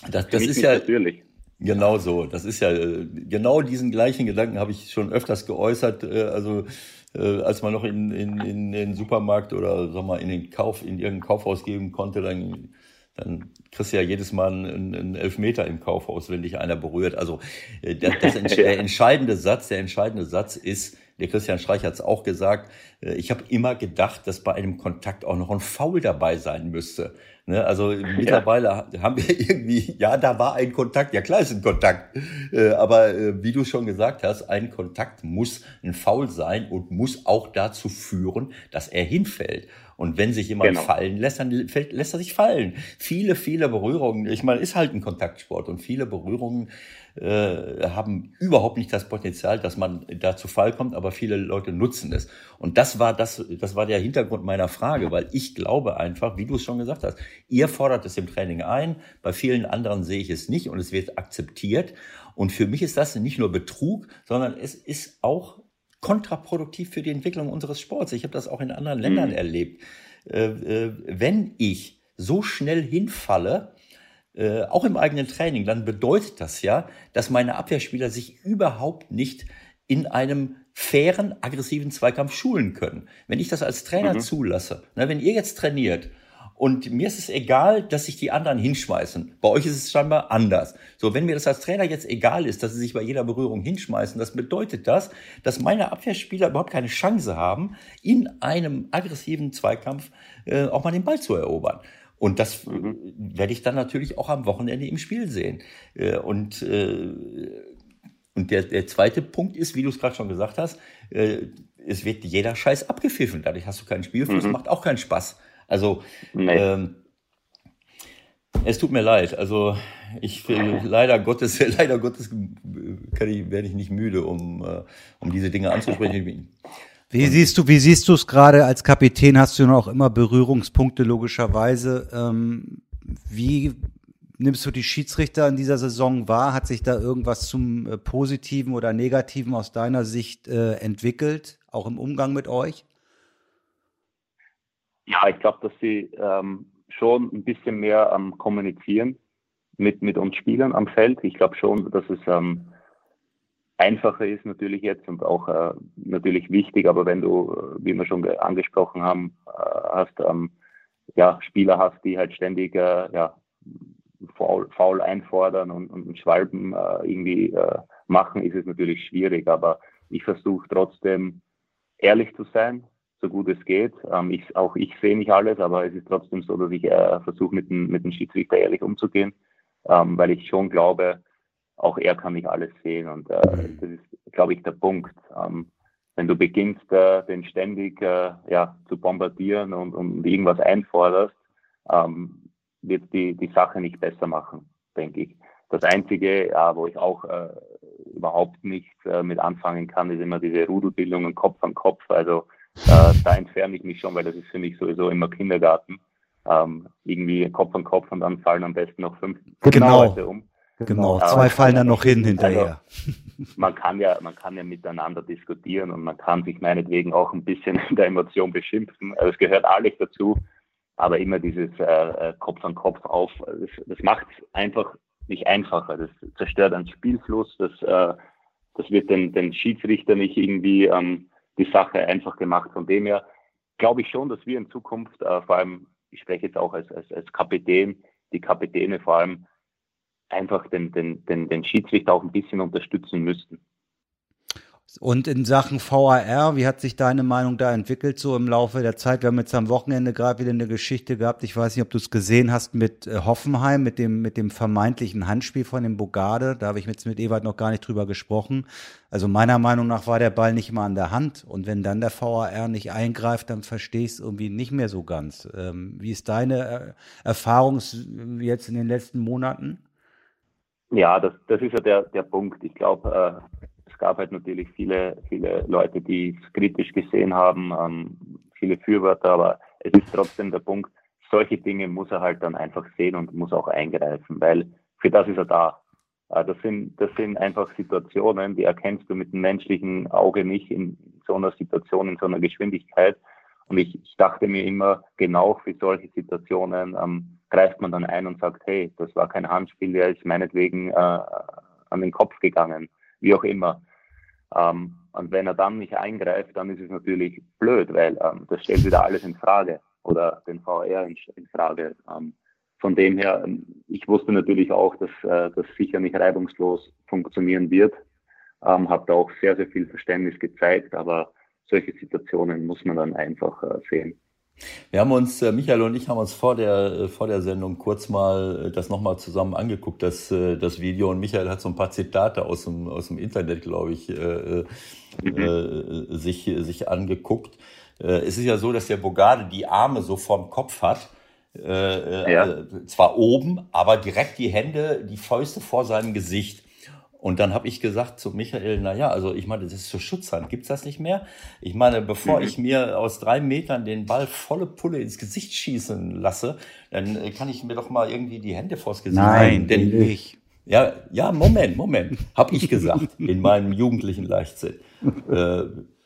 Das, das ist ja. Natürlich. Genau so. Das ist ja genau diesen gleichen Gedanken habe ich schon öfters geäußert. Äh, also äh, als man noch in, in, in den Supermarkt oder sag mal in den Kauf in irgendein Kaufhaus geben konnte, dann dann kriegst du ja jedes Mal einen, einen Elfmeter im Kaufhaus, wenn dich einer berührt. Also äh, das, das, der entscheidende Satz, der entscheidende Satz ist, der Christian Streich hat es auch gesagt, äh, ich habe immer gedacht, dass bei einem Kontakt auch noch ein Foul dabei sein müsste. Ne? Also mittlerweile ja. haben wir irgendwie, ja, da war ein Kontakt, ja klar ist ein Kontakt, äh, aber wie du schon gesagt hast, ein Kontakt muss ein Foul sein und muss auch dazu führen, dass er hinfällt. Und wenn sich jemand genau. fallen lässt, dann fällt, lässt er sich fallen. Viele, viele Berührungen, ich meine, ist halt ein Kontaktsport und viele Berührungen äh, haben überhaupt nicht das Potenzial, dass man da zu Fall kommt, aber viele Leute nutzen es. Und das war das, das war der Hintergrund meiner Frage, weil ich glaube einfach, wie du es schon gesagt hast, ihr fordert es im Training ein, bei vielen anderen sehe ich es nicht und es wird akzeptiert. Und für mich ist das nicht nur Betrug, sondern es ist auch kontraproduktiv für die Entwicklung unseres Sports. Ich habe das auch in anderen Ländern mhm. erlebt. Äh, äh, wenn ich so schnell hinfalle, äh, auch im eigenen Training, dann bedeutet das ja, dass meine Abwehrspieler sich überhaupt nicht in einem fairen, aggressiven Zweikampf schulen können. Wenn ich das als Trainer mhm. zulasse, na, wenn ihr jetzt trainiert und mir ist es egal, dass sich die anderen hinschmeißen. Bei euch ist es scheinbar anders. So, wenn mir das als Trainer jetzt egal ist, dass sie sich bei jeder Berührung hinschmeißen, das bedeutet das, dass meine Abwehrspieler überhaupt keine Chance haben, in einem aggressiven Zweikampf äh, auch mal den Ball zu erobern. Und das äh, werde ich dann natürlich auch am Wochenende im Spiel sehen. Äh, und äh, und der, der zweite Punkt ist, wie du es gerade schon gesagt hast, äh, es wird jeder Scheiß abgepfiffen. Dadurch hast du keinen Spielfluss, mhm. macht auch keinen Spaß. Also nee. ähm, es tut mir leid. Also ich leider Gottes, leider Gottes kann ich, werde ich nicht müde, um, äh, um diese Dinge anzusprechen. Wie siehst du, wie siehst du es gerade als Kapitän? Hast du noch immer Berührungspunkte logischerweise? Ähm, wie nimmst du die Schiedsrichter in dieser Saison wahr? Hat sich da irgendwas zum äh, Positiven oder Negativen aus deiner Sicht äh, entwickelt, auch im Umgang mit euch? Ja, ich glaube, dass sie ähm, schon ein bisschen mehr ähm, kommunizieren mit, mit uns Spielern am Feld. Ich glaube schon, dass es ähm, einfacher ist natürlich jetzt und auch äh, natürlich wichtig, aber wenn du, äh, wie wir schon angesprochen haben, äh, hast, ähm, ja, Spieler hast, die halt ständig äh, ja, faul, faul einfordern und, und Schwalben äh, irgendwie äh, machen, ist es natürlich schwierig. Aber ich versuche trotzdem ehrlich zu sein, so gut es geht. Ähm, ich, auch ich sehe nicht alles, aber es ist trotzdem so, dass ich äh, versuche, mit dem, mit dem Schiedsrichter ehrlich umzugehen, ähm, weil ich schon glaube, auch er kann nicht alles sehen. Und äh, mhm. das ist, glaube ich, der Punkt. Ähm, wenn du beginnst, äh, den ständig äh, ja, zu bombardieren und, und irgendwas einforderst, ähm, wird die, die Sache nicht besser machen, denke ich. Das Einzige, ja, wo ich auch äh, überhaupt nicht äh, mit anfangen kann, ist immer diese Rudelbildungen Kopf an Kopf. Also äh, da entferne ich mich schon, weil das ist für mich sowieso immer Kindergarten. Ähm, irgendwie Kopf an Kopf und dann fallen am besten noch fünf genau. Leute um. Genau, Aber zwei fallen dann noch hin hinterher. Also, man kann ja, man kann ja miteinander diskutieren und man kann sich meinetwegen auch ein bisschen in der Emotion beschimpfen. Also es gehört alles dazu. Aber immer dieses äh, äh Kopf an Kopf auf, das, das macht es einfach nicht einfacher. Das zerstört einen Spielfluss, das, äh, das wird den, den Schiedsrichter nicht irgendwie ähm, die Sache einfach gemacht. Von dem her glaube ich schon, dass wir in Zukunft, äh, vor allem, ich spreche jetzt auch als, als, als Kapitän, die Kapitäne vor allem einfach den, den, den, den Schiedsrichter auch ein bisschen unterstützen müssten. Und in Sachen VAR, wie hat sich deine Meinung da entwickelt, so im Laufe der Zeit? Wir haben jetzt am Wochenende gerade wieder eine Geschichte gehabt. Ich weiß nicht, ob du es gesehen hast mit äh, Hoffenheim, mit dem, mit dem vermeintlichen Handspiel von dem Bogarde. Da habe ich jetzt mit Ewald noch gar nicht drüber gesprochen. Also meiner Meinung nach war der Ball nicht mal an der Hand. Und wenn dann der VAR nicht eingreift, dann verstehe ich es irgendwie nicht mehr so ganz. Ähm, wie ist deine äh, Erfahrung jetzt in den letzten Monaten? Ja, das, das ist ja der, der Punkt. Ich glaube, äh, gab halt natürlich viele, viele Leute, die es kritisch gesehen haben, ähm, viele Fürwörter, aber es ist trotzdem der Punkt, solche Dinge muss er halt dann einfach sehen und muss auch eingreifen, weil für das ist er da. Äh, das, sind, das sind einfach Situationen, die erkennst du mit dem menschlichen Auge nicht in so einer Situation, in so einer Geschwindigkeit. Und ich, ich dachte mir immer, genau für solche Situationen ähm, greift man dann ein und sagt, hey, das war kein Handspiel, der ist meinetwegen äh, an den Kopf gegangen, wie auch immer. Ähm, und wenn er dann nicht eingreift, dann ist es natürlich blöd, weil ähm, das stellt wieder alles in Frage oder den VR in, in Frage. Ähm, von dem her, ähm, ich wusste natürlich auch, dass äh, das sicher nicht reibungslos funktionieren wird. Ähm, habe da auch sehr, sehr viel Verständnis gezeigt, aber solche Situationen muss man dann einfach äh, sehen. Wir haben uns, äh, Michael und ich haben uns vor der, äh, vor der Sendung kurz mal äh, das nochmal zusammen angeguckt, das, das Video. Und Michael hat so ein paar Zitate aus dem, aus dem Internet, glaube ich, äh, mhm. äh, sich, sich angeguckt. Äh, es ist ja so, dass der Bogarde die Arme so vorm Kopf hat. Äh, ja. Zwar oben, aber direkt die Hände, die Fäuste vor seinem Gesicht. Und dann habe ich gesagt zu Michael, na ja, also ich meine, das ist zur Schutzhand, gibt's das nicht mehr? Ich meine, bevor mhm. ich mir aus drei Metern den Ball volle Pulle ins Gesicht schießen lasse, dann äh, kann ich mir doch mal irgendwie die Hände vors Gesicht Nein, denn ich. Ja, ja, Moment, Moment, habe ich gesagt in meinem jugendlichen Leichtsinn. Äh,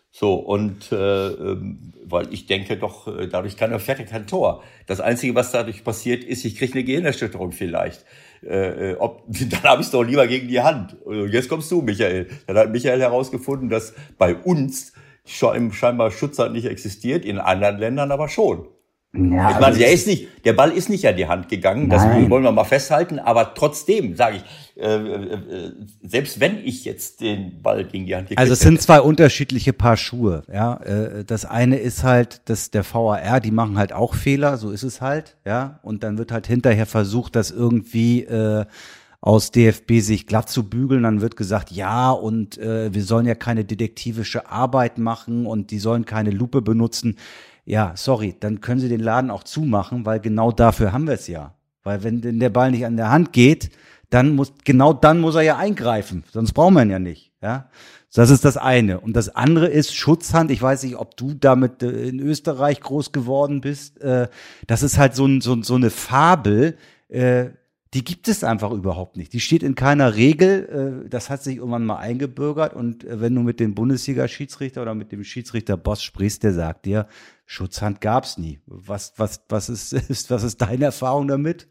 so, und äh, ähm, weil ich denke doch, äh, dadurch kann er fertig kein Tor. Das Einzige, was dadurch passiert, ist, ich kriege eine Gehirnerschütterung vielleicht äh, äh ob, dann habe ich es doch lieber gegen die Hand. Und jetzt kommst du, Michael. Dann hat Michael herausgefunden, dass bei uns scheinbar Schutzhand nicht existiert, in anderen Ländern aber schon. Ja, ich meine, der ist nicht, der Ball ist nicht an die Hand gegangen, das Nein. wollen wir mal festhalten, aber trotzdem sage ich, äh, äh, selbst wenn ich jetzt den Ball gegen die Hand Also es sind zwei unterschiedliche Paar Schuhe, ja. Äh, das eine ist halt, dass der VAR, die machen halt auch Fehler, so ist es halt, ja. Und dann wird halt hinterher versucht, das irgendwie äh, aus DFB sich glatt zu bügeln, dann wird gesagt, ja, und äh, wir sollen ja keine detektivische Arbeit machen und die sollen keine Lupe benutzen ja, sorry, dann können Sie den Laden auch zumachen, weil genau dafür haben wir es ja. Weil wenn denn der Ball nicht an der Hand geht, dann muss, genau dann muss er ja eingreifen. Sonst brauchen wir ihn ja nicht, ja. Das ist das eine. Und das andere ist Schutzhand. Ich weiß nicht, ob du damit äh, in Österreich groß geworden bist. Äh, das ist halt so, ein, so, so eine Fabel, äh, die gibt es einfach überhaupt nicht. Die steht in keiner Regel. Das hat sich irgendwann mal eingebürgert. Und wenn du mit dem Bundesliga-Schiedsrichter oder mit dem Schiedsrichter-Boss sprichst, der sagt dir, Schutzhand gab's nie. Was, was, was, ist, ist, was ist deine Erfahrung damit?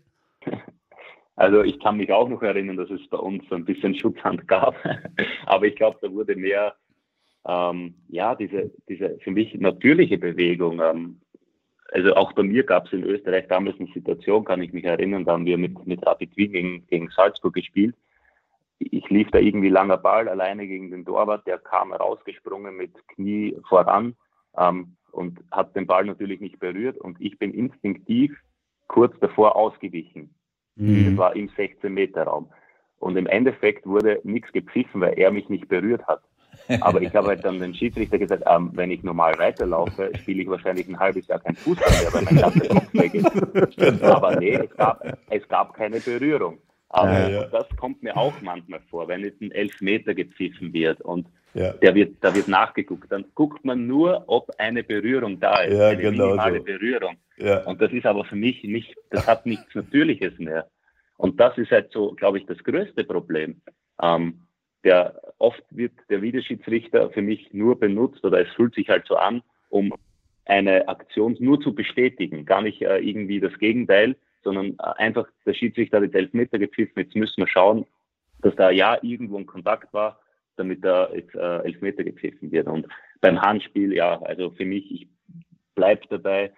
Also ich kann mich auch noch erinnern, dass es bei uns ein bisschen Schutzhand gab. Aber ich glaube, da wurde mehr, ähm, ja, diese, diese für mich natürliche Bewegung. Ähm, also auch bei mir gab es in Österreich damals eine Situation, kann ich mich erinnern, da haben wir mit, mit Rapid Wien gegen, gegen Salzburg gespielt. Ich lief da irgendwie langer Ball alleine gegen den Torwart, der kam rausgesprungen mit Knie voran ähm, und hat den Ball natürlich nicht berührt und ich bin instinktiv kurz davor ausgewichen. Mhm. Das war im 16-Meter-Raum. Und im Endeffekt wurde nichts gepfiffen, weil er mich nicht berührt hat. Aber ich habe halt dann den Schiedsrichter gesagt, ähm, wenn ich normal weiterlaufe, spiele ich wahrscheinlich ein halbes Jahr kein Fußball mehr, weil mein ganzer Kopf weg ist. Aber nee, es gab, es gab keine Berührung. Aber ja, ja. das kommt mir auch manchmal vor, wenn jetzt ein Elfmeter gepfiffen wird und ja. der wird, da wird nachgeguckt, dann guckt man nur, ob eine Berührung da ist, eine genau minimale so. Berührung. Und das ist aber für mich nicht, das hat nichts Natürliches mehr. Und das ist halt so, glaube ich, das größte Problem. Ähm, der oft wird der Videoschiedsrichter für mich nur benutzt oder es fühlt sich halt so an, um eine Aktion nur zu bestätigen, gar nicht äh, irgendwie das Gegenteil, sondern äh, einfach der Schiedsrichter hat jetzt Elfmeter gepfiffen, jetzt müssen wir schauen, dass da ja irgendwo ein Kontakt war, damit da jetzt äh, Elfmeter gepfiffen wird. Und beim Handspiel, ja, also für mich, ich bleibe dabei,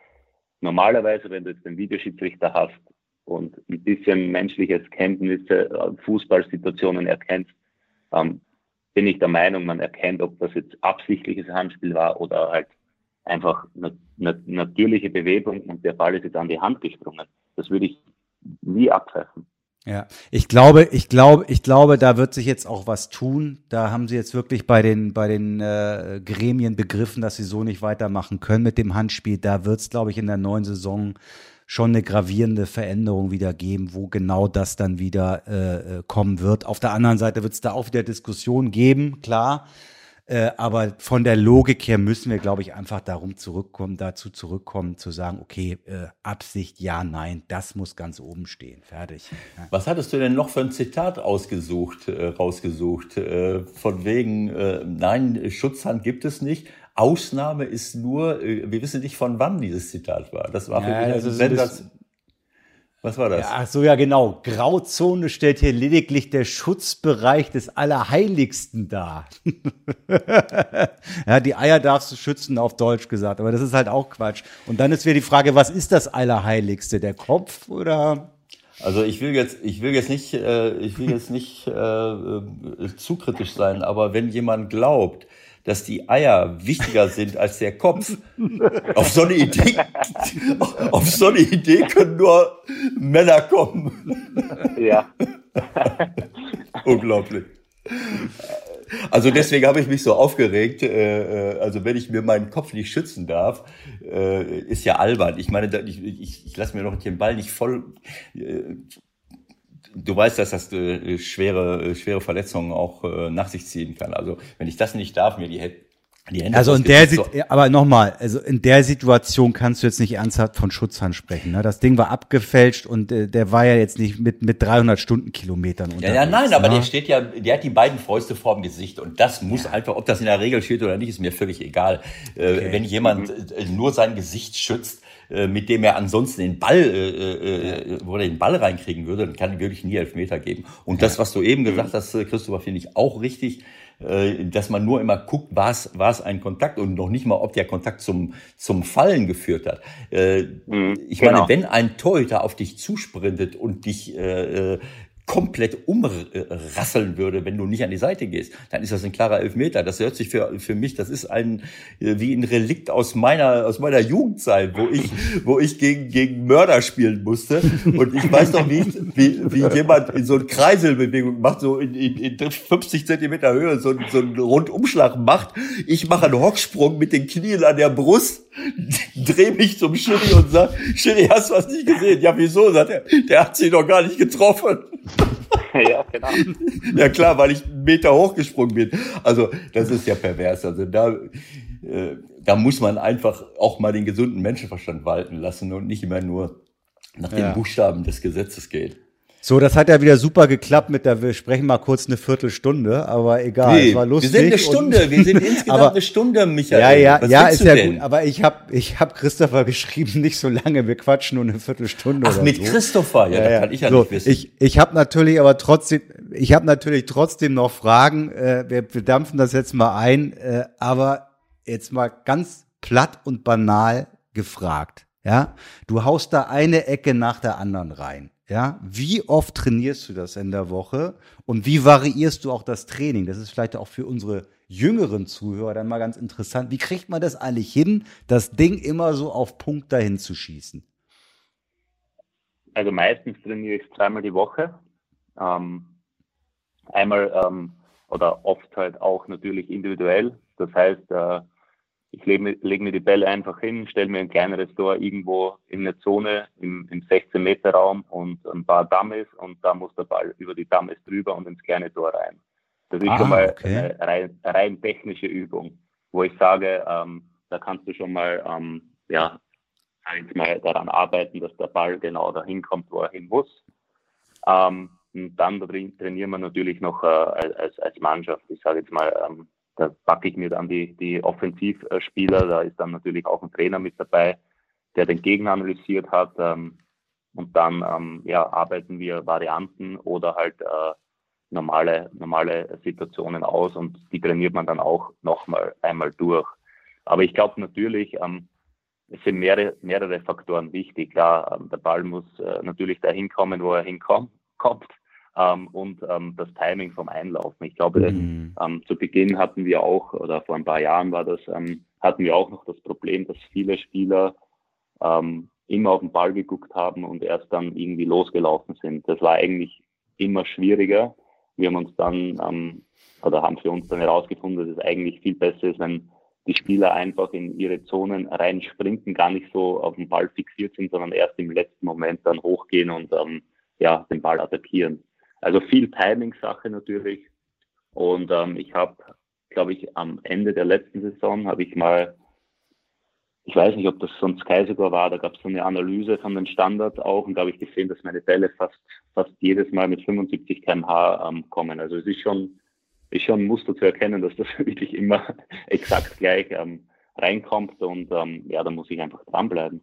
normalerweise, wenn du jetzt den Videoschiedsrichter hast und ein bisschen menschliches Kenntnisse, äh, Fußballsituationen erkennst, ähm, bin ich der Meinung, man erkennt, ob das jetzt absichtliches Handspiel war oder halt einfach eine, eine natürliche Bewegung und der Ball ist jetzt an die Hand gesprungen. Das würde ich nie abpfeifen. Ja, ich glaube, ich glaube, ich glaube, da wird sich jetzt auch was tun. Da haben sie jetzt wirklich bei den bei den äh, Gremien begriffen, dass sie so nicht weitermachen können mit dem Handspiel. Da wird es, glaube ich, in der neuen Saison schon eine gravierende Veränderung wieder geben, wo genau das dann wieder äh, äh kommen wird. Auf der anderen Seite wird es da auch wieder Diskussionen geben, klar. Äh, aber von der Logik her müssen wir, glaube ich, einfach darum zurückkommen, dazu zurückkommen, zu sagen, okay, äh, Absicht, ja, nein, das muss ganz oben stehen. Fertig. Ja. Was hattest du denn noch für ein Zitat ausgesucht, äh, rausgesucht? Äh, von wegen, äh, nein, Schutzhand gibt es nicht, Ausnahme ist nur, wir wissen nicht von wann dieses Zitat war. Das war für ja, mich also Sensation. Was war das? Ja, ach so, ja, genau. Grauzone stellt hier lediglich der Schutzbereich des Allerheiligsten dar. ja, die Eier darfst du schützen, auf Deutsch gesagt. Aber das ist halt auch Quatsch. Und dann ist wieder die Frage, was ist das Allerheiligste? Der Kopf oder? Also ich will jetzt, ich will jetzt nicht, äh, ich will jetzt nicht äh, äh, zu kritisch sein, aber wenn jemand glaubt, dass die Eier wichtiger sind als der Kopf. Auf so eine Idee, auf so eine Idee können nur Männer kommen. Ja. Unglaublich. Also deswegen habe ich mich so aufgeregt. Äh, äh, also wenn ich mir meinen Kopf nicht schützen darf, äh, ist ja albern. Ich meine, ich, ich, ich lasse mir noch den Ball nicht voll du weißt, dass das äh, schwere, äh, schwere Verletzungen auch äh, nach sich ziehen kann. Also wenn ich das nicht darf, mir die, die Hände Also in der so aber nochmal, also in der Situation kannst du jetzt nicht ernsthaft von Schutzhand sprechen. Ne? Das Ding war abgefälscht und äh, der war ja jetzt nicht mit mit 300 Stundenkilometern unterwegs. Ja, ja nein, ne? aber der steht ja, der hat die beiden Fäuste vorm Gesicht und das muss ja. einfach, ob das in der Regel steht oder nicht, ist mir völlig egal. Äh, okay. Wenn jemand mhm. nur sein Gesicht schützt, äh, mit dem er ansonsten den Ball, äh, äh, äh, wo er den Ball reinkriegen würde, dann kann ich nie Elfmeter geben. Und das, was du eben gesagt hast, äh, Christopher, finde ich auch richtig, äh, dass man nur immer guckt, war es, war es ein Kontakt und noch nicht mal, ob der Kontakt zum, zum Fallen geführt hat. Äh, mhm, ich genau. meine, wenn ein Torhüter auf dich zusprintet und dich äh, komplett umrasseln würde, wenn du nicht an die Seite gehst, dann ist das ein klarer Elfmeter. Das hört sich für, für mich, das ist ein, äh, wie ein Relikt aus meiner, aus meiner Jugendzeit, wo ich, wo ich gegen, gegen Mörder spielen musste. Und ich weiß noch, wie, wie, wie jemand in so eine Kreiselbewegung macht, so in, in, in 50 Zentimeter Höhe, so, so einen Rundumschlag macht. Ich mache einen Hocksprung mit den Knien an der Brust, drehe mich zum Schiri und sage, Schiri, hast du was nicht gesehen? Ja, wieso? Sagt er, der hat sie doch gar nicht getroffen. ja, genau. Ja klar, weil ich einen Meter hochgesprungen bin. Also das ist ja pervers. Also da, äh, da muss man einfach auch mal den gesunden Menschenverstand walten lassen und nicht immer nur nach ja. den Buchstaben des Gesetzes geht. So, das hat ja wieder super geklappt mit der, wir sprechen mal kurz eine Viertelstunde, aber egal, nee, es war lustig. Wir sind eine Stunde, wir sind insgesamt aber, eine Stunde, Michael. Ja, ja, Was ja, ist ja denn? gut, aber ich habe ich hab Christopher geschrieben, nicht so lange, wir quatschen nur eine Viertelstunde Ach, mit so. Christopher, ja, ja, das kann ich ja so, nicht wissen. Ich, ich habe natürlich aber trotzdem, ich habe natürlich trotzdem noch Fragen, äh, wir, wir dampfen das jetzt mal ein, äh, aber jetzt mal ganz platt und banal gefragt, Ja, du haust da eine Ecke nach der anderen rein. Ja, wie oft trainierst du das in der Woche und wie variierst du auch das Training? Das ist vielleicht auch für unsere jüngeren Zuhörer dann mal ganz interessant. Wie kriegt man das eigentlich hin, das Ding immer so auf Punkt dahin zu schießen? Also meistens trainiere ich zweimal die Woche. Ähm, einmal ähm, oder oft halt auch natürlich individuell. Das heißt, äh, ich lege leg mir die Bälle einfach hin, stelle mir ein kleineres Tor irgendwo in eine Zone im, im 16-Meter-Raum und ein paar Dummies und da muss der Ball über die Dummies drüber und ins kleine Tor rein. Das ist ah, schon mal okay. eine rein, rein, technische Übung, wo ich sage, ähm, da kannst du schon mal, ähm, ja, mal daran arbeiten, dass der Ball genau dahin kommt, wo er hin muss. Ähm, und dann trainieren wir natürlich noch äh, als, als Mannschaft. Ich sage jetzt mal, ähm, da packe ich mir dann die, die Offensivspieler, da ist dann natürlich auch ein Trainer mit dabei, der den Gegner analysiert hat. Ähm, und dann ähm, ja, arbeiten wir Varianten oder halt äh, normale, normale Situationen aus und die trainiert man dann auch nochmal einmal durch. Aber ich glaube natürlich, ähm, es sind mehrere, mehrere Faktoren wichtig. Klar, ähm, der Ball muss äh, natürlich dahin kommen, wo er hinkommt. Ähm, und ähm, das Timing vom Einlaufen. Ich glaube, mhm. ähm, zu Beginn hatten wir auch, oder vor ein paar Jahren war das, ähm, hatten wir auch noch das Problem, dass viele Spieler ähm, immer auf den Ball geguckt haben und erst dann irgendwie losgelaufen sind. Das war eigentlich immer schwieriger. Wir haben uns dann, ähm, oder haben für uns dann herausgefunden, dass es eigentlich viel besser ist, wenn die Spieler einfach in ihre Zonen reinsprinten, gar nicht so auf den Ball fixiert sind, sondern erst im letzten Moment dann hochgehen und ähm, ja, den Ball attackieren. Also viel Timing-Sache natürlich. Und ähm, ich habe, glaube ich, am Ende der letzten Saison habe ich mal, ich weiß nicht, ob das sonst sogar war, da gab es so eine Analyse von den Standards auch und da habe ich gesehen, dass meine Bälle fast, fast jedes Mal mit 75 km/h ähm, kommen. Also es ist schon, ist schon ein Muster zu erkennen, dass das wirklich immer exakt gleich ähm, reinkommt und ähm, ja, da muss ich einfach dranbleiben.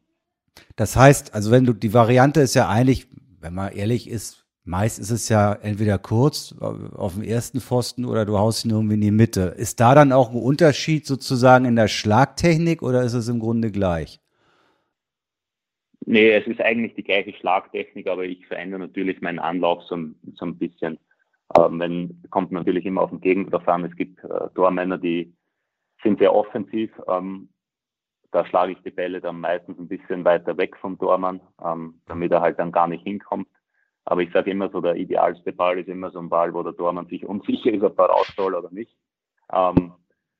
Das heißt, also wenn du, die Variante ist ja eigentlich, wenn man ehrlich ist, Meist ist es ja entweder kurz auf dem ersten Pfosten oder du haust ihn irgendwie in die Mitte. Ist da dann auch ein Unterschied sozusagen in der Schlagtechnik oder ist es im Grunde gleich? Nee, es ist eigentlich die gleiche Schlagtechnik, aber ich verändere natürlich meinen Anlauf so, so ein bisschen. Ähm, wenn, kommt natürlich immer auf den drauf an. Es gibt äh, Tormänner, die sind sehr offensiv. Ähm, da schlage ich die Bälle dann meistens ein bisschen weiter weg vom Tormann, ähm, damit er halt dann gar nicht hinkommt. Aber ich sage immer so, der idealste Ball ist immer so ein Ball, wo der Tormann sich unsicher ist, ob er raus soll oder nicht. Ähm,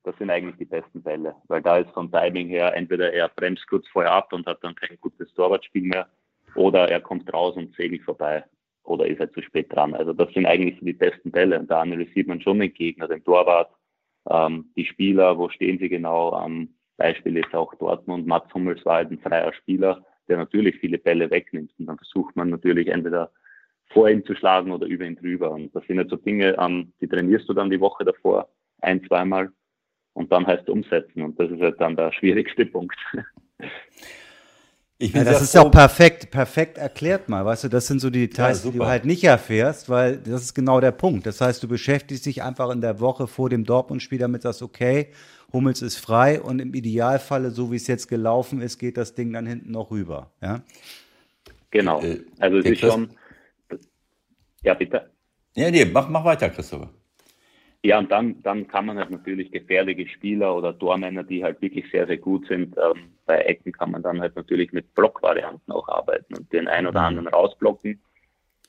das sind eigentlich die besten Bälle, weil da ist vom Timing her entweder er bremst kurz vorher ab und hat dann kein gutes Torwartspiel mehr oder er kommt raus und segelt vorbei oder ist er zu spät dran. Also das sind eigentlich die besten Bälle und da analysiert man schon den Gegner, den Torwart, ähm, die Spieler, wo stehen sie genau. Ähm, Beispiel ist auch Dortmund, Mats Hummels war halt ein freier Spieler, der natürlich viele Bälle wegnimmt und dann versucht man natürlich entweder vor ihm zu schlagen oder über ihn drüber. Und das sind halt so Dinge, ähm, die trainierst du dann die Woche davor ein, zweimal und dann heißt umsetzen. Und das ist halt dann der schwierigste Punkt. Ja, das ist ja auch perfekt, perfekt erklärt mal, weißt du, das sind so die Details, ja, die du halt nicht erfährst, weil das ist genau der Punkt. Das heißt, du beschäftigst dich einfach in der Woche vor dem Dortmund-Spiel damit, sagst, okay, Hummels ist frei und im Idealfalle, so wie es jetzt gelaufen ist, geht das Ding dann hinten noch rüber, ja? Genau. Äh, also es ist schon, ja, bitte. Ja, nee, mach, mach weiter, Christopher. Ja, und dann, dann kann man halt natürlich gefährliche Spieler oder Tormänner, die halt wirklich sehr, sehr gut sind. Ähm, bei Ecken kann man dann halt natürlich mit Blockvarianten auch arbeiten und den einen oder mhm. anderen rausblocken.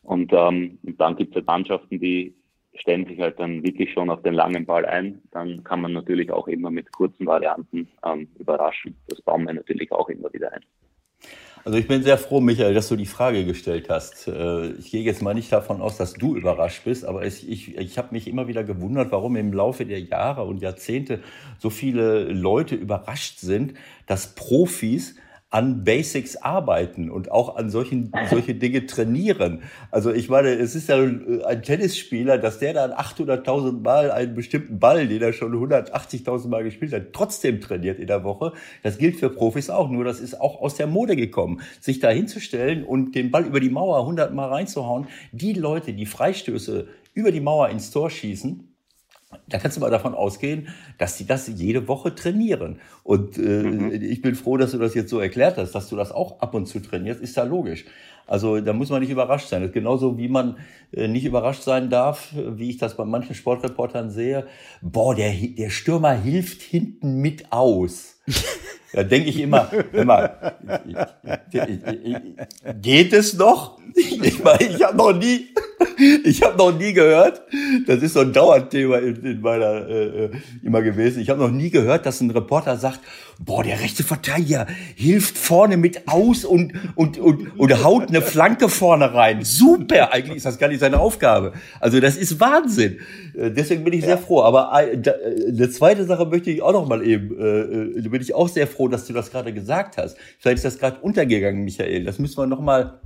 Und, ähm, und dann gibt es halt Mannschaften, die stellen sich halt dann wirklich schon auf den langen Ball ein. Dann kann man natürlich auch immer mit kurzen Varianten ähm, überraschen. Das bauen wir natürlich auch immer wieder ein. Also ich bin sehr froh, Michael, dass du die Frage gestellt hast. Äh, ich gehe jetzt mal nicht davon aus, dass du überrascht bist, aber ich, ich, ich habe mich immer wieder gewundert, warum im Laufe der Jahre und Jahrzehnte so viele Leute überrascht sind, dass Profis an Basics arbeiten und auch an solchen solche Dinge trainieren. Also ich meine, es ist ja ein Tennisspieler, dass der dann 800.000 Mal einen bestimmten Ball, den er schon 180.000 Mal gespielt hat, trotzdem trainiert in der Woche. Das gilt für Profis auch. Nur das ist auch aus der Mode gekommen, sich da hinzustellen und den Ball über die Mauer 100 Mal reinzuhauen. Die Leute, die Freistöße über die Mauer ins Tor schießen, da kannst du mal davon ausgehen, dass die das jede Woche trainieren. Und äh, mhm. ich bin froh, dass du das jetzt so erklärt hast, dass du das auch ab und zu trainierst, ist ja logisch. Also da muss man nicht überrascht sein. Das ist genauso wie man äh, nicht überrascht sein darf, wie ich das bei manchen Sportreportern sehe. Boah, der, der Stürmer hilft hinten mit aus. Da denke ich immer, immer, geht es noch? Ich meine, ich habe noch nie, ich habe noch nie gehört, das ist so ein Dauerthema in, in meiner äh, immer gewesen. Ich habe noch nie gehört, dass ein Reporter sagt, boah, der rechte Verteidiger hilft vorne mit aus und und und, und haut eine Flanke vorne rein. Super, eigentlich ist das gar nicht seine Aufgabe. Also das ist Wahnsinn. Äh, deswegen bin ich sehr froh. Aber äh, eine zweite Sache möchte ich auch noch mal eben, äh, da bin ich auch sehr froh, dass du das gerade gesagt hast. Vielleicht ist das gerade untergegangen, Michael. Das müssen wir noch mal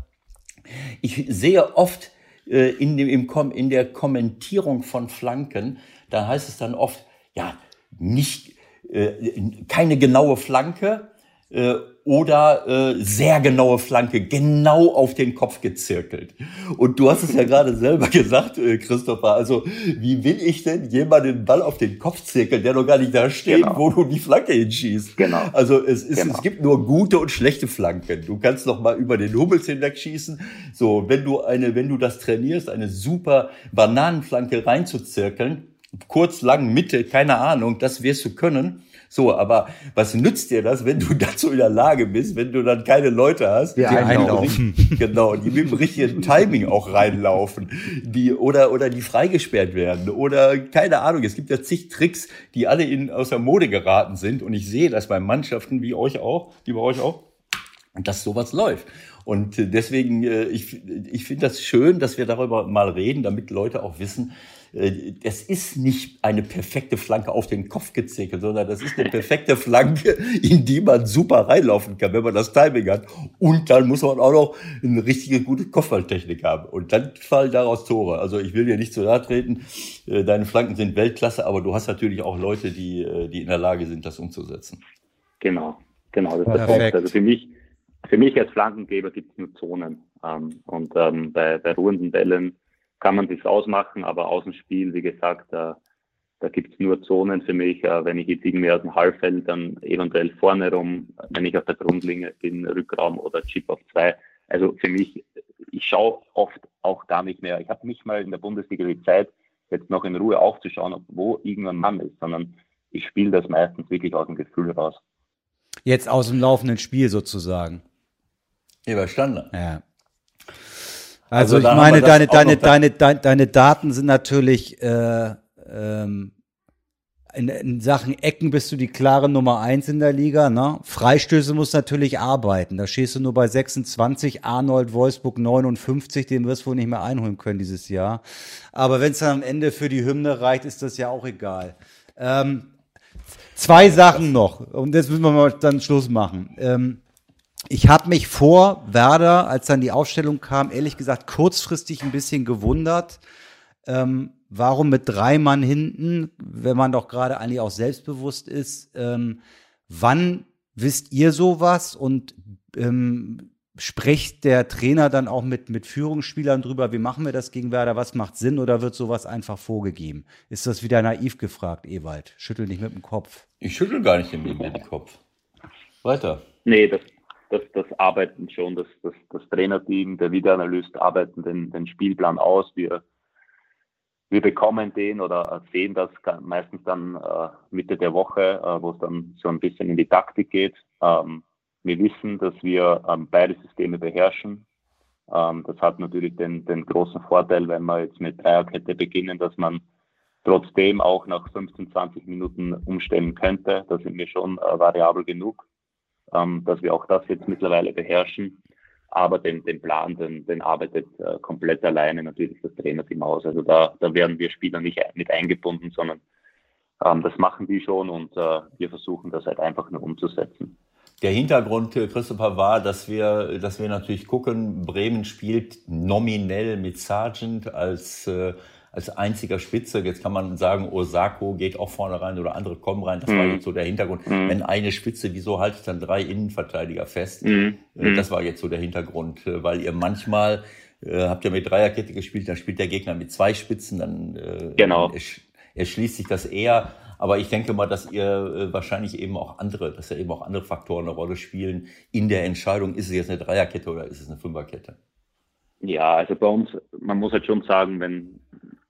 ich sehe oft äh, in, dem, im, in der Kommentierung von Flanken, da heißt es dann oft, ja, nicht, äh, keine genaue Flanke, äh, oder äh, sehr genaue Flanke, genau auf den Kopf gezirkelt. Und du hast es ja gerade selber gesagt, äh, Christopher. Also wie will ich denn jemanden den Ball auf den Kopf zirkeln, der noch gar nicht da steht, genau. wo du die Flanke hinschießt? Genau. Also es, ist, genau. es gibt nur gute und schlechte Flanken. Du kannst noch mal über den Hummels hinwegschießen. So, wenn du eine, wenn du das trainierst, eine super Bananenflanke reinzuzirkeln, kurz, lang, Mitte, keine Ahnung, das wirst du können. So, aber was nützt dir das, wenn du dazu in der Lage bist, wenn du dann keine Leute hast, die, die einlaufen. genau, die mit dem richtigen Timing auch reinlaufen, die oder oder die freigesperrt werden oder keine Ahnung. Es gibt ja zig Tricks, die alle in aus der Mode geraten sind und ich sehe das bei Mannschaften wie euch auch, wie bei euch auch, dass sowas läuft. Und deswegen, äh, ich, ich finde das schön, dass wir darüber mal reden, damit Leute auch wissen, äh, das ist nicht eine perfekte Flanke auf den Kopf gezirkelt, sondern das ist eine perfekte Flanke, in die man super reinlaufen kann, wenn man das Timing hat. Und dann muss man auch noch eine richtige gute Kopfballtechnik haben. Und dann fallen daraus Tore. Also ich will dir nicht zu nahe treten. Äh, deine Flanken sind Weltklasse, aber du hast natürlich auch Leute, die, äh, die in der Lage sind, das umzusetzen. Genau, genau, das ist Perfekt. perfekt. Also für mich, für mich als Flankengeber gibt es nur Zonen. Ähm, und ähm, bei, bei ruhenden Bällen kann man sich ausmachen, aber Außenspiel, wie gesagt, äh, da gibt's nur Zonen für mich. Äh, wenn ich jetzt irgendwie aus dem Halbfeld, dann eventuell vorne rum, wenn ich auf der Grundlinie bin, Rückraum oder Chip auf zwei. Also für mich, ich schaue oft auch gar nicht mehr. Ich habe nicht mal in der Bundesliga die Zeit, jetzt noch in Ruhe aufzuschauen, wo irgendein Mann ist, sondern ich spiele das meistens wirklich aus dem Gefühl raus. Jetzt aus dem laufenden Spiel sozusagen. Überstanden. Ja. Also, also ich meine, deine, deine, deine, deine, deine Daten sind natürlich äh, ähm, in, in Sachen Ecken bist du die klare Nummer eins in der Liga. Ne? Freistöße musst natürlich arbeiten. Da stehst du nur bei 26, Arnold Wolfsburg 59, den wirst du wohl nicht mehr einholen können dieses Jahr. Aber wenn es dann am Ende für die Hymne reicht, ist das ja auch egal. Ähm, zwei Sachen noch und jetzt müssen wir mal dann Schluss machen. Ähm, ich habe mich vor Werder, als dann die Aufstellung kam, ehrlich gesagt kurzfristig ein bisschen gewundert, ähm, warum mit drei Mann hinten, wenn man doch gerade eigentlich auch selbstbewusst ist. Ähm, wann wisst ihr sowas und ähm, spricht der Trainer dann auch mit, mit Führungsspielern drüber, wie machen wir das gegen Werder, was macht Sinn oder wird sowas einfach vorgegeben? Ist das wieder naiv gefragt, Ewald? Schüttel nicht mit dem Kopf. Ich schüttel gar nicht mit dem Kopf. Weiter. Nee, das, das, das arbeiten schon, das, das, das Trainerteam, der Videoanalyst arbeiten den, den Spielplan aus. Wir, wir bekommen den oder sehen das meistens dann äh, Mitte der Woche, äh, wo es dann so ein bisschen in die Taktik geht. Ähm, wir wissen, dass wir ähm, beide Systeme beherrschen. Ähm, das hat natürlich den, den großen Vorteil, wenn wir jetzt mit Dreierkette beginnen, dass man trotzdem auch nach 15, 20 Minuten umstellen könnte. Da sind wir schon äh, variabel genug ähm, dass wir auch das jetzt mittlerweile beherrschen. Aber den, den Plan, den, den arbeitet äh, komplett alleine natürlich das Trainerteam aus. Also da, da werden wir Spieler nicht mit eingebunden, sondern ähm, das machen die schon und äh, wir versuchen das halt einfach nur umzusetzen. Der Hintergrund, äh, Christopher, war, dass wir, dass wir natürlich gucken, Bremen spielt nominell mit Sargent als äh, als einziger Spitze. Jetzt kann man sagen, Osako geht auch vorne rein oder andere kommen rein. Das mhm. war jetzt so der Hintergrund. Mhm. Wenn eine Spitze, wieso halte ich dann drei Innenverteidiger fest? Mhm. Äh, das war jetzt so der Hintergrund, äh, weil ihr manchmal äh, habt ihr mit Dreierkette gespielt, dann spielt der Gegner mit zwei Spitzen, dann äh, genau. erschließt sich das eher. Aber ich denke mal, dass ihr äh, wahrscheinlich eben auch andere, dass ja eben auch andere Faktoren eine Rolle spielen in der Entscheidung, ist es jetzt eine Dreierkette oder ist es eine Fünferkette? Ja, also bei uns, man muss halt schon sagen, wenn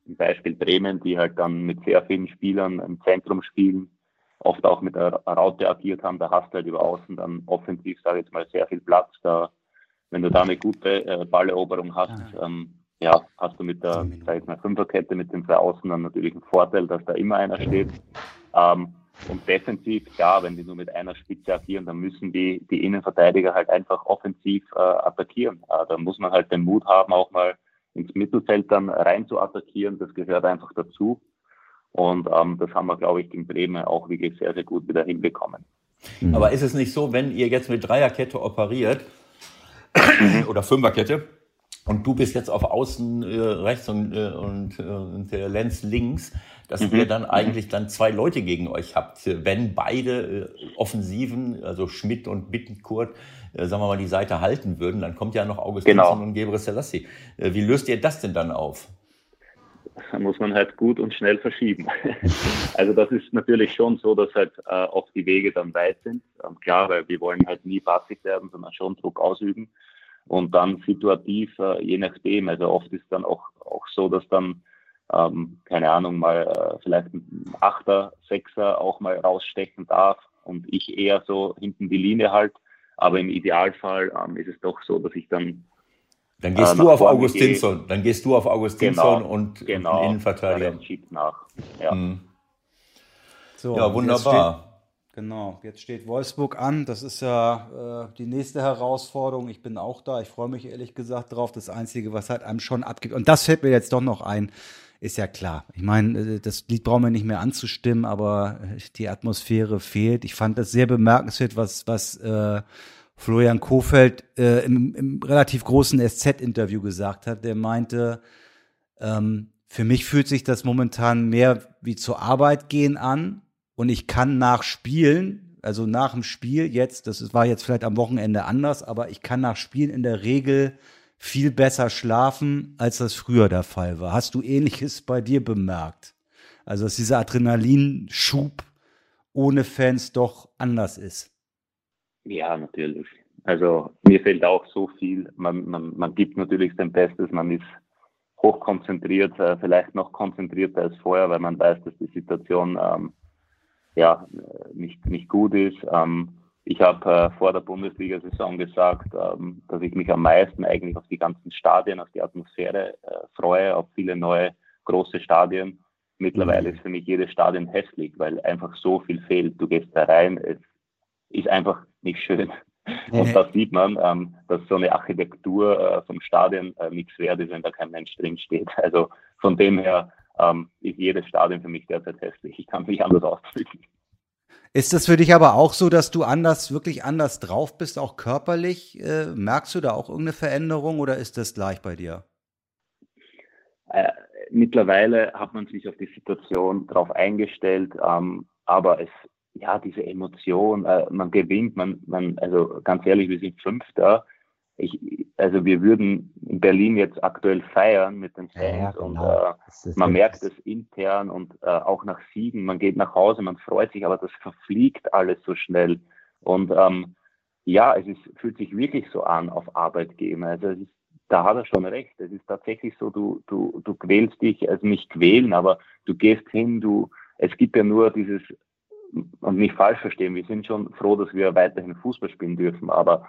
zum Beispiel Bremen, die halt dann mit sehr vielen Spielern im Zentrum spielen, oft auch mit der Raute agiert haben, da hast du halt über außen dann offensiv, sage ich jetzt mal, sehr viel Platz. Da, wenn du da eine gute äh, Balleroberung hast, ah. ähm, ja, hast du mit der sag ich mal, Fünferkette mit den zwei Außen dann natürlich einen Vorteil, dass da immer einer steht. Ähm, und defensiv, ja, wenn die nur mit einer Spitze agieren, dann müssen die, die Innenverteidiger halt einfach offensiv äh, attackieren. Äh, da muss man halt den Mut haben, auch mal ins Mittelfeld dann rein zu attackieren. Das gehört einfach dazu. Und ähm, das haben wir, glaube ich, in Bremen auch wirklich sehr, sehr gut wieder hinbekommen. Aber ist es nicht so, wenn ihr jetzt mit Dreierkette operiert oder Fünferkette und du bist jetzt auf Außen äh, rechts und, äh, und, äh, und der Lenz links, dass mhm. ihr dann eigentlich dann zwei Leute gegen euch habt, wenn beide äh, Offensiven, also Schmidt und Bittenkurt, äh, sagen wir mal, die Seite halten würden, dann kommt ja noch Augustin genau. und Gebre Selassie. Äh, wie löst ihr das denn dann auf? Da muss man halt gut und schnell verschieben. also das ist natürlich schon so, dass halt äh, oft die Wege dann weit sind. Ähm, klar, weil wir wollen halt nie passiv werden, sondern schon Druck ausüben. Und dann situativ, äh, je nachdem, also oft ist dann auch, auch so, dass dann ähm, keine Ahnung, mal äh, vielleicht ein Achter, Sechser auch mal rausstechen darf und ich eher so hinten die Linie halt. Aber im Idealfall ähm, ist es doch so, dass ich dann. Dann gehst äh, du auf Augustinsson, dann gehst du auf Augustinsson genau, und genau, Innenverteidiger. schiebt nach. Ja, mhm. so, ja wunderbar. Genau, jetzt steht Wolfsburg an. Das ist ja äh, die nächste Herausforderung. Ich bin auch da. Ich freue mich ehrlich gesagt drauf. Das Einzige, was halt einem schon abgibt. Und das fällt mir jetzt doch noch ein ist ja klar. Ich meine, äh, das Lied brauchen wir nicht mehr anzustimmen, aber äh, die Atmosphäre fehlt. Ich fand das sehr bemerkenswert, was, was äh, Florian Kofeld äh, im, im relativ großen SZ-Interview gesagt hat. Der meinte, ähm, für mich fühlt sich das momentan mehr wie zur Arbeit gehen an und ich kann nach Spielen, also nach dem Spiel jetzt, das war jetzt vielleicht am Wochenende anders, aber ich kann nach Spielen in der Regel viel besser schlafen, als das früher der Fall war. Hast du ähnliches bei dir bemerkt? Also, dass dieser Adrenalinschub ohne Fans doch anders ist. Ja, natürlich. Also mir fehlt auch so viel. Man, man, man gibt natürlich sein Bestes, man ist hochkonzentriert, äh, vielleicht noch konzentrierter als vorher, weil man weiß, dass die Situation ähm, ja nicht, nicht gut ist. Ähm, ich habe äh, vor der Bundesliga-Saison gesagt, ähm, dass ich mich am meisten eigentlich auf die ganzen Stadien, auf die Atmosphäre äh, freue, auf viele neue große Stadien. Mittlerweile mhm. ist für mich jedes Stadion hässlich, weil einfach so viel fehlt. Du gehst da rein, es ist einfach nicht schön. Und da sieht man, ähm, dass so eine Architektur äh, vom Stadion äh, nichts wert ist, wenn da kein Mensch drin steht. Also von dem her ähm, ist jedes Stadion für mich derzeit hässlich. Ich kann es nicht anders ausdrücken. Ist das für dich aber auch so, dass du anders, wirklich anders drauf bist, auch körperlich? Äh, merkst du da auch irgendeine Veränderung oder ist das gleich bei dir? Äh, mittlerweile hat man sich auf die Situation darauf eingestellt, ähm, aber es, ja, diese Emotion, äh, man gewinnt, man, man, also ganz ehrlich, wir sind Fünfter ich, also wir würden in Berlin jetzt aktuell feiern mit den Fans ja, genau. und äh, man merkt es intern und äh, auch nach Siegen, man geht nach Hause, man freut sich, aber das verfliegt alles so schnell. Und ähm, ja, es ist, fühlt sich wirklich so an auf Arbeit gehen. Also ist, da hat er schon recht. Es ist tatsächlich so, du, du, du quälst dich, also nicht quälen, aber du gehst hin, du, es gibt ja nur dieses, und nicht falsch verstehen, wir sind schon froh, dass wir weiterhin Fußball spielen dürfen, aber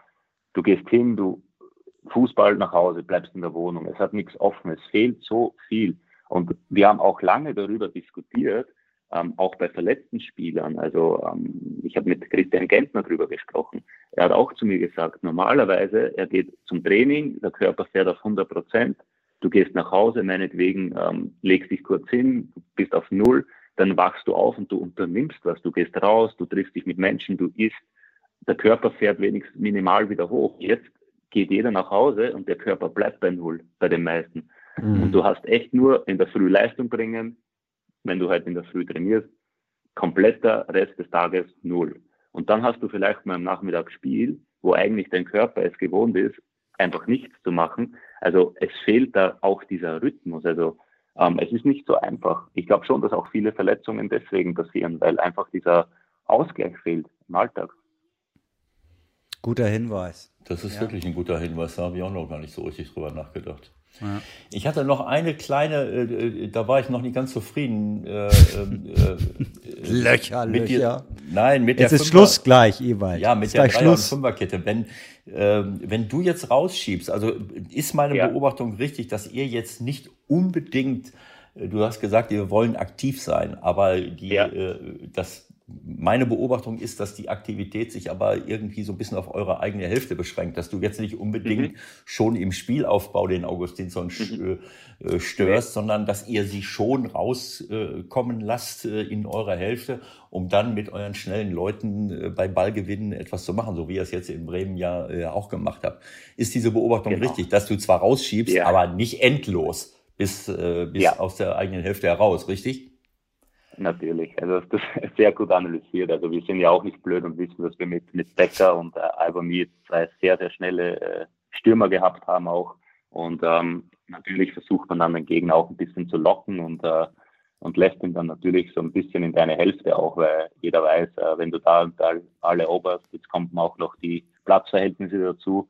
Du gehst hin, du Fußball nach Hause, bleibst in der Wohnung. Es hat nichts offen, es fehlt so viel. Und wir haben auch lange darüber diskutiert, ähm, auch bei verletzten Spielern. Also ähm, ich habe mit Christian Gentner darüber gesprochen. Er hat auch zu mir gesagt, normalerweise, er geht zum Training, der Körper fährt auf 100 Prozent, du gehst nach Hause, meinetwegen ähm, legst dich kurz hin, bist auf Null, dann wachst du auf und du unternimmst was. Du gehst raus, du triffst dich mit Menschen, du isst, der Körper fährt wenigstens minimal wieder hoch. Jetzt geht jeder nach Hause und der Körper bleibt bei Null, bei den meisten. Mhm. Und du hast echt nur in der Früh Leistung bringen, wenn du halt in der Früh trainierst, kompletter Rest des Tages Null. Und dann hast du vielleicht mal am Nachmittag Spiel, wo eigentlich dein Körper es gewohnt ist, einfach nichts zu machen. Also es fehlt da auch dieser Rhythmus. Also ähm, es ist nicht so einfach. Ich glaube schon, dass auch viele Verletzungen deswegen passieren, weil einfach dieser Ausgleich fehlt im Alltag. Guter Hinweis. Das ist ja. wirklich ein guter Hinweis, da habe ich auch noch gar nicht so richtig drüber nachgedacht. Ja. Ich hatte noch eine kleine, äh, äh da war ich noch nicht ganz zufrieden. Äh, ähm, äh, Löcher, mit Löcher. Die, nein, mit es der ist Fünfer, Schluss gleich, Ewald. Ja, mit der Dreier- und Fünferkette. Wenn, äh, wenn du jetzt rausschiebst, also ist meine ja. Beobachtung richtig, dass ihr jetzt nicht unbedingt, äh, du hast gesagt, wir wollen aktiv sein, aber die, ja. das meine Beobachtung ist, dass die Aktivität sich aber irgendwie so ein bisschen auf eure eigene Hälfte beschränkt, dass du jetzt nicht unbedingt mhm. schon im Spielaufbau den Augustinsson mhm. Äh, störst, nee. sondern dass ihr sie schon rauskommen lasst äh, in eurer Hälfte, um dann mit euren schnellen Leuten äh, bei Ballgewinnen etwas zu machen, so wie ihr es jetzt in Bremen ja auch gemacht habt. Ist diese Beobachtung genau. richtig, dass du zwar rausschiebst, ja. aber nicht endlos bis, bis ja. aus der eigenen Hälfte heraus, richtig? Natürlich, also das ist sehr gut analysiert. Also wir sind ja auch nicht blöd und wissen, dass wir mit, mit Becker und äh, Albami zwei sehr, sehr schnelle äh, Stürmer gehabt haben auch. Und ähm, natürlich versucht man dann den Gegner auch ein bisschen zu locken und, äh, und lässt ihn dann natürlich so ein bisschen in deine Hälfte auch, weil jeder weiß, äh, wenn du da, da alle oberst, jetzt kommen auch noch die Platzverhältnisse dazu.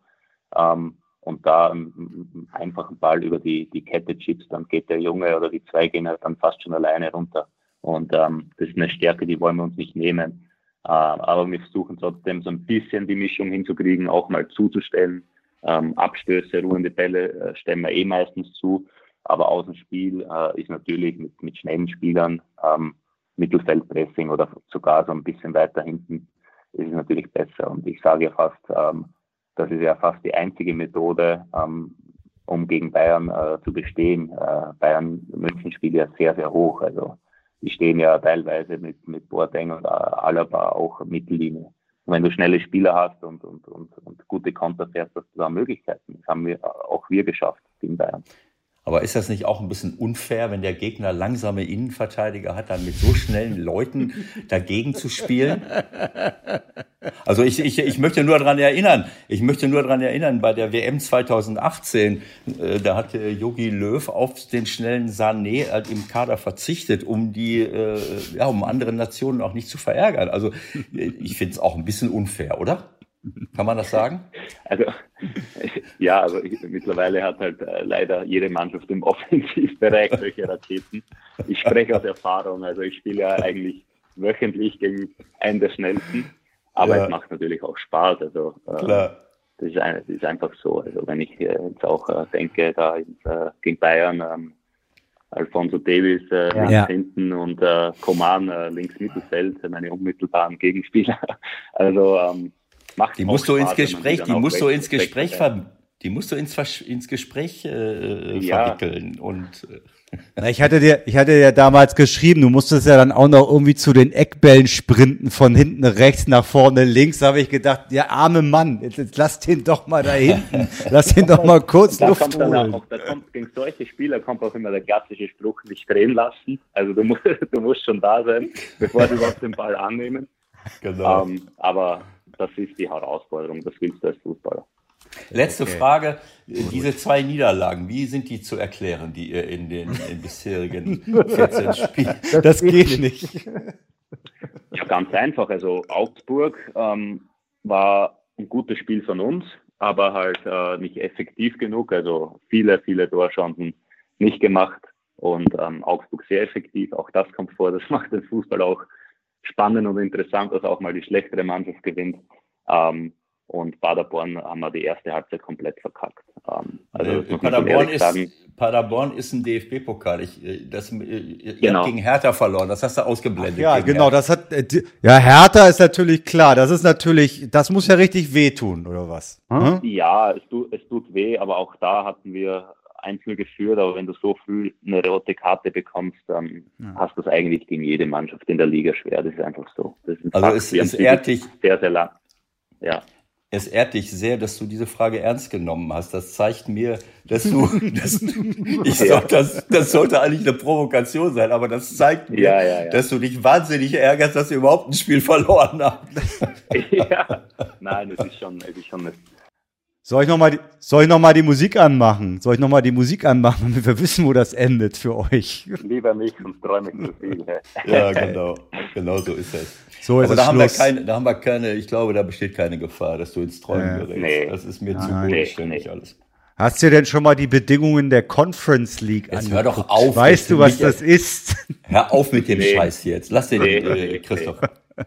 Ähm, und da einen einfachen Ball über die, die Kette chips, dann geht der Junge oder die zwei gehen halt dann fast schon alleine runter. Und ähm, das ist eine Stärke, die wollen wir uns nicht nehmen. Äh, aber wir versuchen trotzdem so ein bisschen die Mischung hinzukriegen, auch mal zuzustellen. Ähm, Abstöße, ruhende Bälle äh, stellen wir eh meistens zu. Aber Außenspiel äh, ist natürlich mit, mit schnellen Spielern, ähm, Mittelfeldpressing oder sogar so ein bisschen weiter hinten, ist es natürlich besser. Und ich sage ja fast, ähm, das ist ja fast die einzige Methode, ähm, um gegen Bayern äh, zu bestehen. Äh, Bayern München spielt ja sehr, sehr hoch. Also die stehen ja teilweise mit, mit Boateng und Alaba auch Mittellinie. Und wenn du schnelle Spieler hast und, und, und, und gute Konter fährst, hast du da Möglichkeiten. Das haben wir auch wir geschafft in Bayern. Aber ist das nicht auch ein bisschen unfair, wenn der Gegner langsame Innenverteidiger hat, dann mit so schnellen Leuten dagegen zu spielen? Also ich, ich, ich möchte nur daran erinnern, ich möchte nur daran erinnern, bei der WM 2018, äh, da hat Yogi Löw auf den schnellen Sané äh, im Kader verzichtet, um die, äh, ja, um andere Nationen auch nicht zu verärgern. Also ich finde es auch ein bisschen unfair, oder? Kann man das sagen? Also, ja, also ich, mittlerweile hat halt äh, leider jede Mannschaft im Offensivbereich solche Raketen. Ich spreche aus Erfahrung, also ich spiele ja eigentlich wöchentlich gegen einen der schnellsten, aber ja. es macht natürlich auch Spaß. Also, äh, Klar. Das ist, ein, das ist, einfach so. Also wenn ich äh, jetzt auch äh, denke, da ins, äh, gegen Bayern, ähm, Alfonso Davis äh, ja. links hinten und äh, Coman äh, links Mittelfeld, meine unmittelbaren Gegenspieler. Also ähm, macht die musst du ins Gespräch, die musst du ins Gespräch ver, die musst du ins, ins Gespräch äh, ja. verwickeln und äh. Na, ich hatte dir, ich hatte dir damals geschrieben, du musstest ja dann auch noch irgendwie zu den Eckbällen sprinten, von hinten rechts nach vorne links. Da habe ich gedacht, der arme Mann, jetzt, jetzt lass den doch mal da hinten, lass ihn doch mal kurz da Luft kommt holen. Auch, da kommt gegen solche Spieler kommt auch immer der klassische Spruch, nicht drehen lassen. Also du musst, du musst schon da sein, bevor sie überhaupt den Ball annehmen. Genau. Ähm, aber das ist die Herausforderung, das willst du als Fußballer. Letzte okay. Frage, diese zwei Niederlagen, wie sind die zu erklären, die ihr in den, in bisherigen 14 Spielen? Das geht nicht. Ja, ganz einfach. Also Augsburg ähm, war ein gutes Spiel von uns, aber halt äh, nicht effektiv genug. Also viele, viele Torchancen nicht gemacht und ähm, Augsburg sehr effektiv. Auch das kommt vor. Das macht den Fußball auch spannend und interessant, dass auch mal die schlechtere Mannschaft gewinnt. Ähm, und Paderborn haben wir die erste Halbzeit komplett verkackt. Ähm, also äh, Paderborn, ist, Paderborn ist ein DFB-Pokal. Ich, äh, das, äh, ihr genau. habt gegen Hertha verloren, das hast du ausgeblendet. Ach ja, genau, Hertha. das hat, ja, Hertha ist natürlich klar, das ist natürlich, das muss ja richtig wehtun, oder was? Hm? Ja, es tut, es tut weh, aber auch da hatten wir 1-0 geführt, aber wenn du so früh eine rote Karte bekommst, dann ja. hast du es eigentlich gegen jede Mannschaft in der Liga schwer. Das ist einfach so. Ist also Fakt. es, es ehrt dich sehr, sehr lang. Ja. Es ehrt dich sehr, dass du diese Frage ernst genommen hast. Das zeigt mir, dass du, dass ich sag, das, das sollte eigentlich eine Provokation sein, aber das zeigt mir, ja, ja, dass du dich wahnsinnig ärgerst, dass wir überhaupt ein Spiel verloren haben. ja, nein, es ist schon, es ist schon eine Soll ich nochmal die, soll ich noch mal die Musik anmachen? Soll ich nochmal die Musik anmachen, damit wir wissen, wo das endet für euch? Lieber nicht, sonst träume ich zu viel. Ja, genau. Genau so ist es. So ist Aber es da haben, wir keine, da haben wir keine, ich glaube, da besteht keine Gefahr, dass du ins Träumen Ja. gerätst. Nee. Das ist mir zu bodenständig Nee. alles. Hast du denn schon mal die Bedingungen der Conference League Jetzt hör doch angeguckt? auf, Weißt du, was das ist? Hör auf mit dem Nee. Scheiß jetzt. Lass den, Nee, äh, nee, Christoph.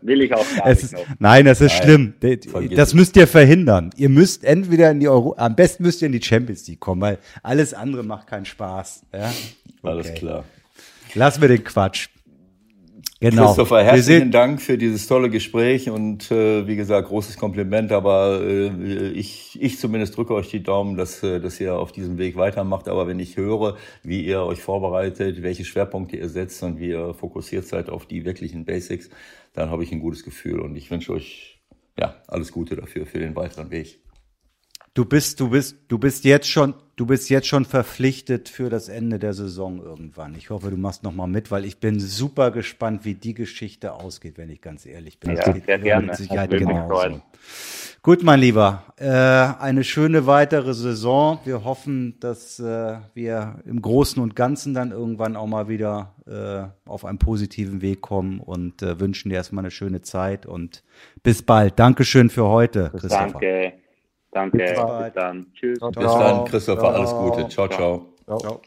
Will ich auch gar Es nicht ist, noch. nein, das ist Nein, schlimm. Vergiss Das es. müsst ihr verhindern. Ihr müsst entweder in die Euro, am besten müsst ihr in die Champions League kommen, weil alles andere macht keinen Spaß. Ja? Alles Okay. klar. Lassen wir den Quatsch. Genau. Christopher, herzlichen Dank für dieses tolle Gespräch und äh, wie gesagt, großes Kompliment, aber äh, ich, ich zumindest drücke euch die Daumen, dass, äh, dass ihr auf diesem Weg weitermacht. Aber wenn ich höre, wie ihr euch vorbereitet, welche Schwerpunkte ihr setzt und wie ihr fokussiert seid auf die wirklichen Basics, dann habe ich ein gutes Gefühl und ich wünsche euch ja alles Gute dafür, für den weiteren Weg. Du bist, du bist, du bist jetzt schon, du bist jetzt schon verpflichtet für das Ende der Saison irgendwann. Ich hoffe, du machst noch mal mit, weil ich bin super gespannt, wie die Geschichte ausgeht, wenn ich ganz ehrlich bin. Ja, Das geht sehr gerne. Mit Sicherheit genauso. Gut, mein Lieber, äh, eine schöne weitere Saison. Wir hoffen, dass äh, wir im Großen und Ganzen dann irgendwann auch mal wieder äh, auf einen positiven Weg kommen und äh, wünschen dir erstmal eine schöne Zeit und bis bald. Dankeschön für heute, Christopher. Danke. Danke. Bis bald. dann. Tschüss. Bis Ciao. dann, Christopher, Ciao. alles Gute. Ciao, ciao.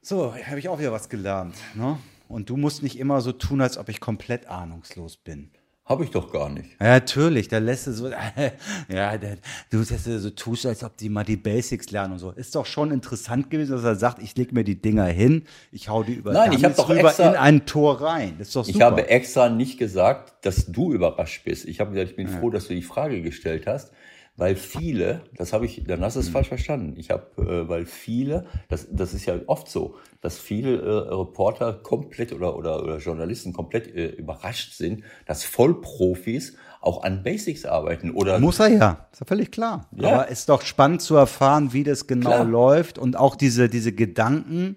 So, habe ich auch wieder was gelernt. Ne? Und du musst nicht immer so tun, als ob ich komplett ahnungslos bin. Habe ich doch gar nicht. Ja, natürlich, da lässt du so, ja, der, du du so tust, als ob die mal die Basics lernen und so. Ist doch schon interessant gewesen, dass er sagt, ich leg mir die Dinger hin, ich hau die über Nein, ich hab Dummies doch extra- in ein Tor rein. Das ist doch super. Ich habe extra nicht gesagt, dass du überrascht bist. Ich habe gesagt, ich bin froh, dass du die Frage gestellt hast, weil viele, das habe ich, dann hast du es falsch verstanden. Ich habe, äh, weil viele, das, das ist ja oft so, dass viele äh, Reporter komplett oder, oder, oder Journalisten komplett äh, überrascht sind, dass Vollprofis auch an Basics arbeiten oder Muss er ja, ist ja völlig klar. Ja. Aber ist doch spannend zu erfahren, wie das genau Klar. läuft und auch diese, diese Gedanken,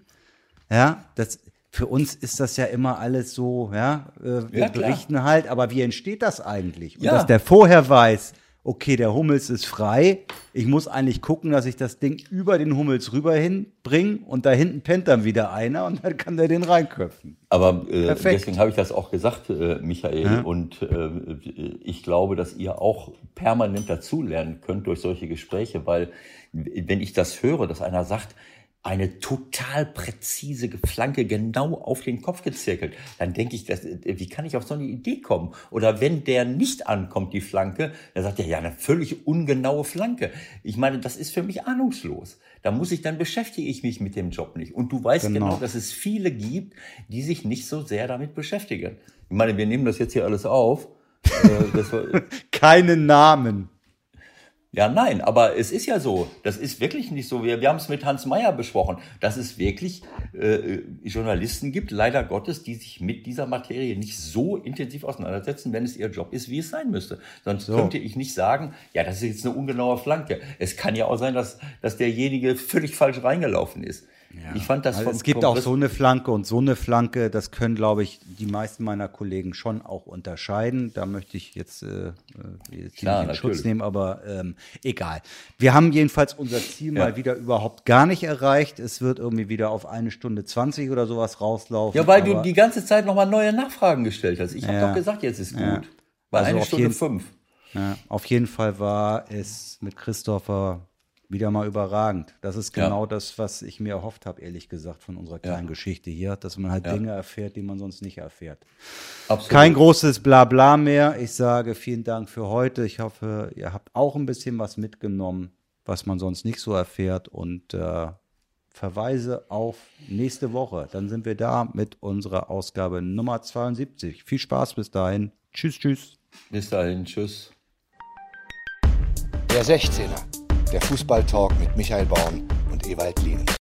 ja, das, für uns ist das ja immer alles so, ja, äh, wir Ja, berichten halt, aber wie entsteht das eigentlich? Und Ja. dass der vorher weiß, okay, der Hummels ist frei, ich muss eigentlich gucken, dass ich das Ding über den Hummels rüber hinbringe und da hinten pennt dann wieder einer und dann kann der den reinköpfen. Aber äh, deswegen habe ich das auch gesagt, äh, Michael. Und äh, ich glaube, dass ihr auch permanent dazulernen könnt durch solche Gespräche, weil wenn ich das höre, dass einer sagt, eine total präzise Flanke genau auf den Kopf gezirkelt, dann denke ich, das, äh, wie kann ich auf so eine Idee kommen? Oder wenn der nicht ankommt, die Flanke, dann sagt er, ja, eine völlig ungenaue Flanke. Ich meine, das ist für mich ahnungslos. Da muss ich, dann beschäftige ich mich mit dem Job nicht. Und du weißt Genau. genau dass es viele gibt, die sich nicht so sehr damit beschäftigen. Ich meine, wir nehmen das jetzt hier alles auf. Äh, das war, Keine Namen. Ja, nein, aber es ist ja so. Das ist wirklich nicht so. Wir, wir haben es mit Hans Meyer besprochen, dass es wirklich äh, Journalisten gibt, leider Gottes, die sich mit dieser Materie nicht so intensiv auseinandersetzen, wenn es ihr Job ist, wie es sein müsste. Sonst könnte ich nicht sagen, ja, das ist jetzt eine ungenaue Flanke. Es kann ja auch sein, dass, dass derjenige völlig falsch reingelaufen ist. Ich fand das Also vom es gibt vom auch so eine Flanke und so eine Flanke, das können, glaube ich, die meisten meiner Kollegen schon auch unterscheiden. Da möchte ich jetzt, äh, äh, jetzt Klar, nicht in Schutz nehmen, aber ähm, egal. Wir haben jedenfalls unser Ziel Ja. mal wieder überhaupt gar nicht erreicht. Es wird irgendwie wieder auf eine Stunde 20 oder sowas rauslaufen. Ja, weil du die ganze Zeit nochmal neue Nachfragen gestellt hast. Ich habe Ja. doch gesagt, jetzt ist gut. Ja. Bei Also einer auf Stunde jeden- fünf. Ja, auf jeden Fall war es mit Christopher wieder mal überragend. Das ist Ja. genau das, was ich mir erhofft habe, ehrlich gesagt, von unserer kleinen Geschichte hier, dass man halt Ja. Dinge erfährt, die man sonst nicht erfährt. Absolut. Kein großes Blabla mehr. Ich sage vielen Dank für heute. Ich hoffe, ihr habt auch ein bisschen was mitgenommen, was man sonst nicht so erfährt und äh, verweise auf nächste Woche. Dann sind wir da mit unserer Ausgabe Nummer 72. Viel Spaß bis dahin. Tschüss, tschüss. Bis dahin, tschüss. Der 16er, der Fußballtalk mit Michael Baum und Ewald Lien.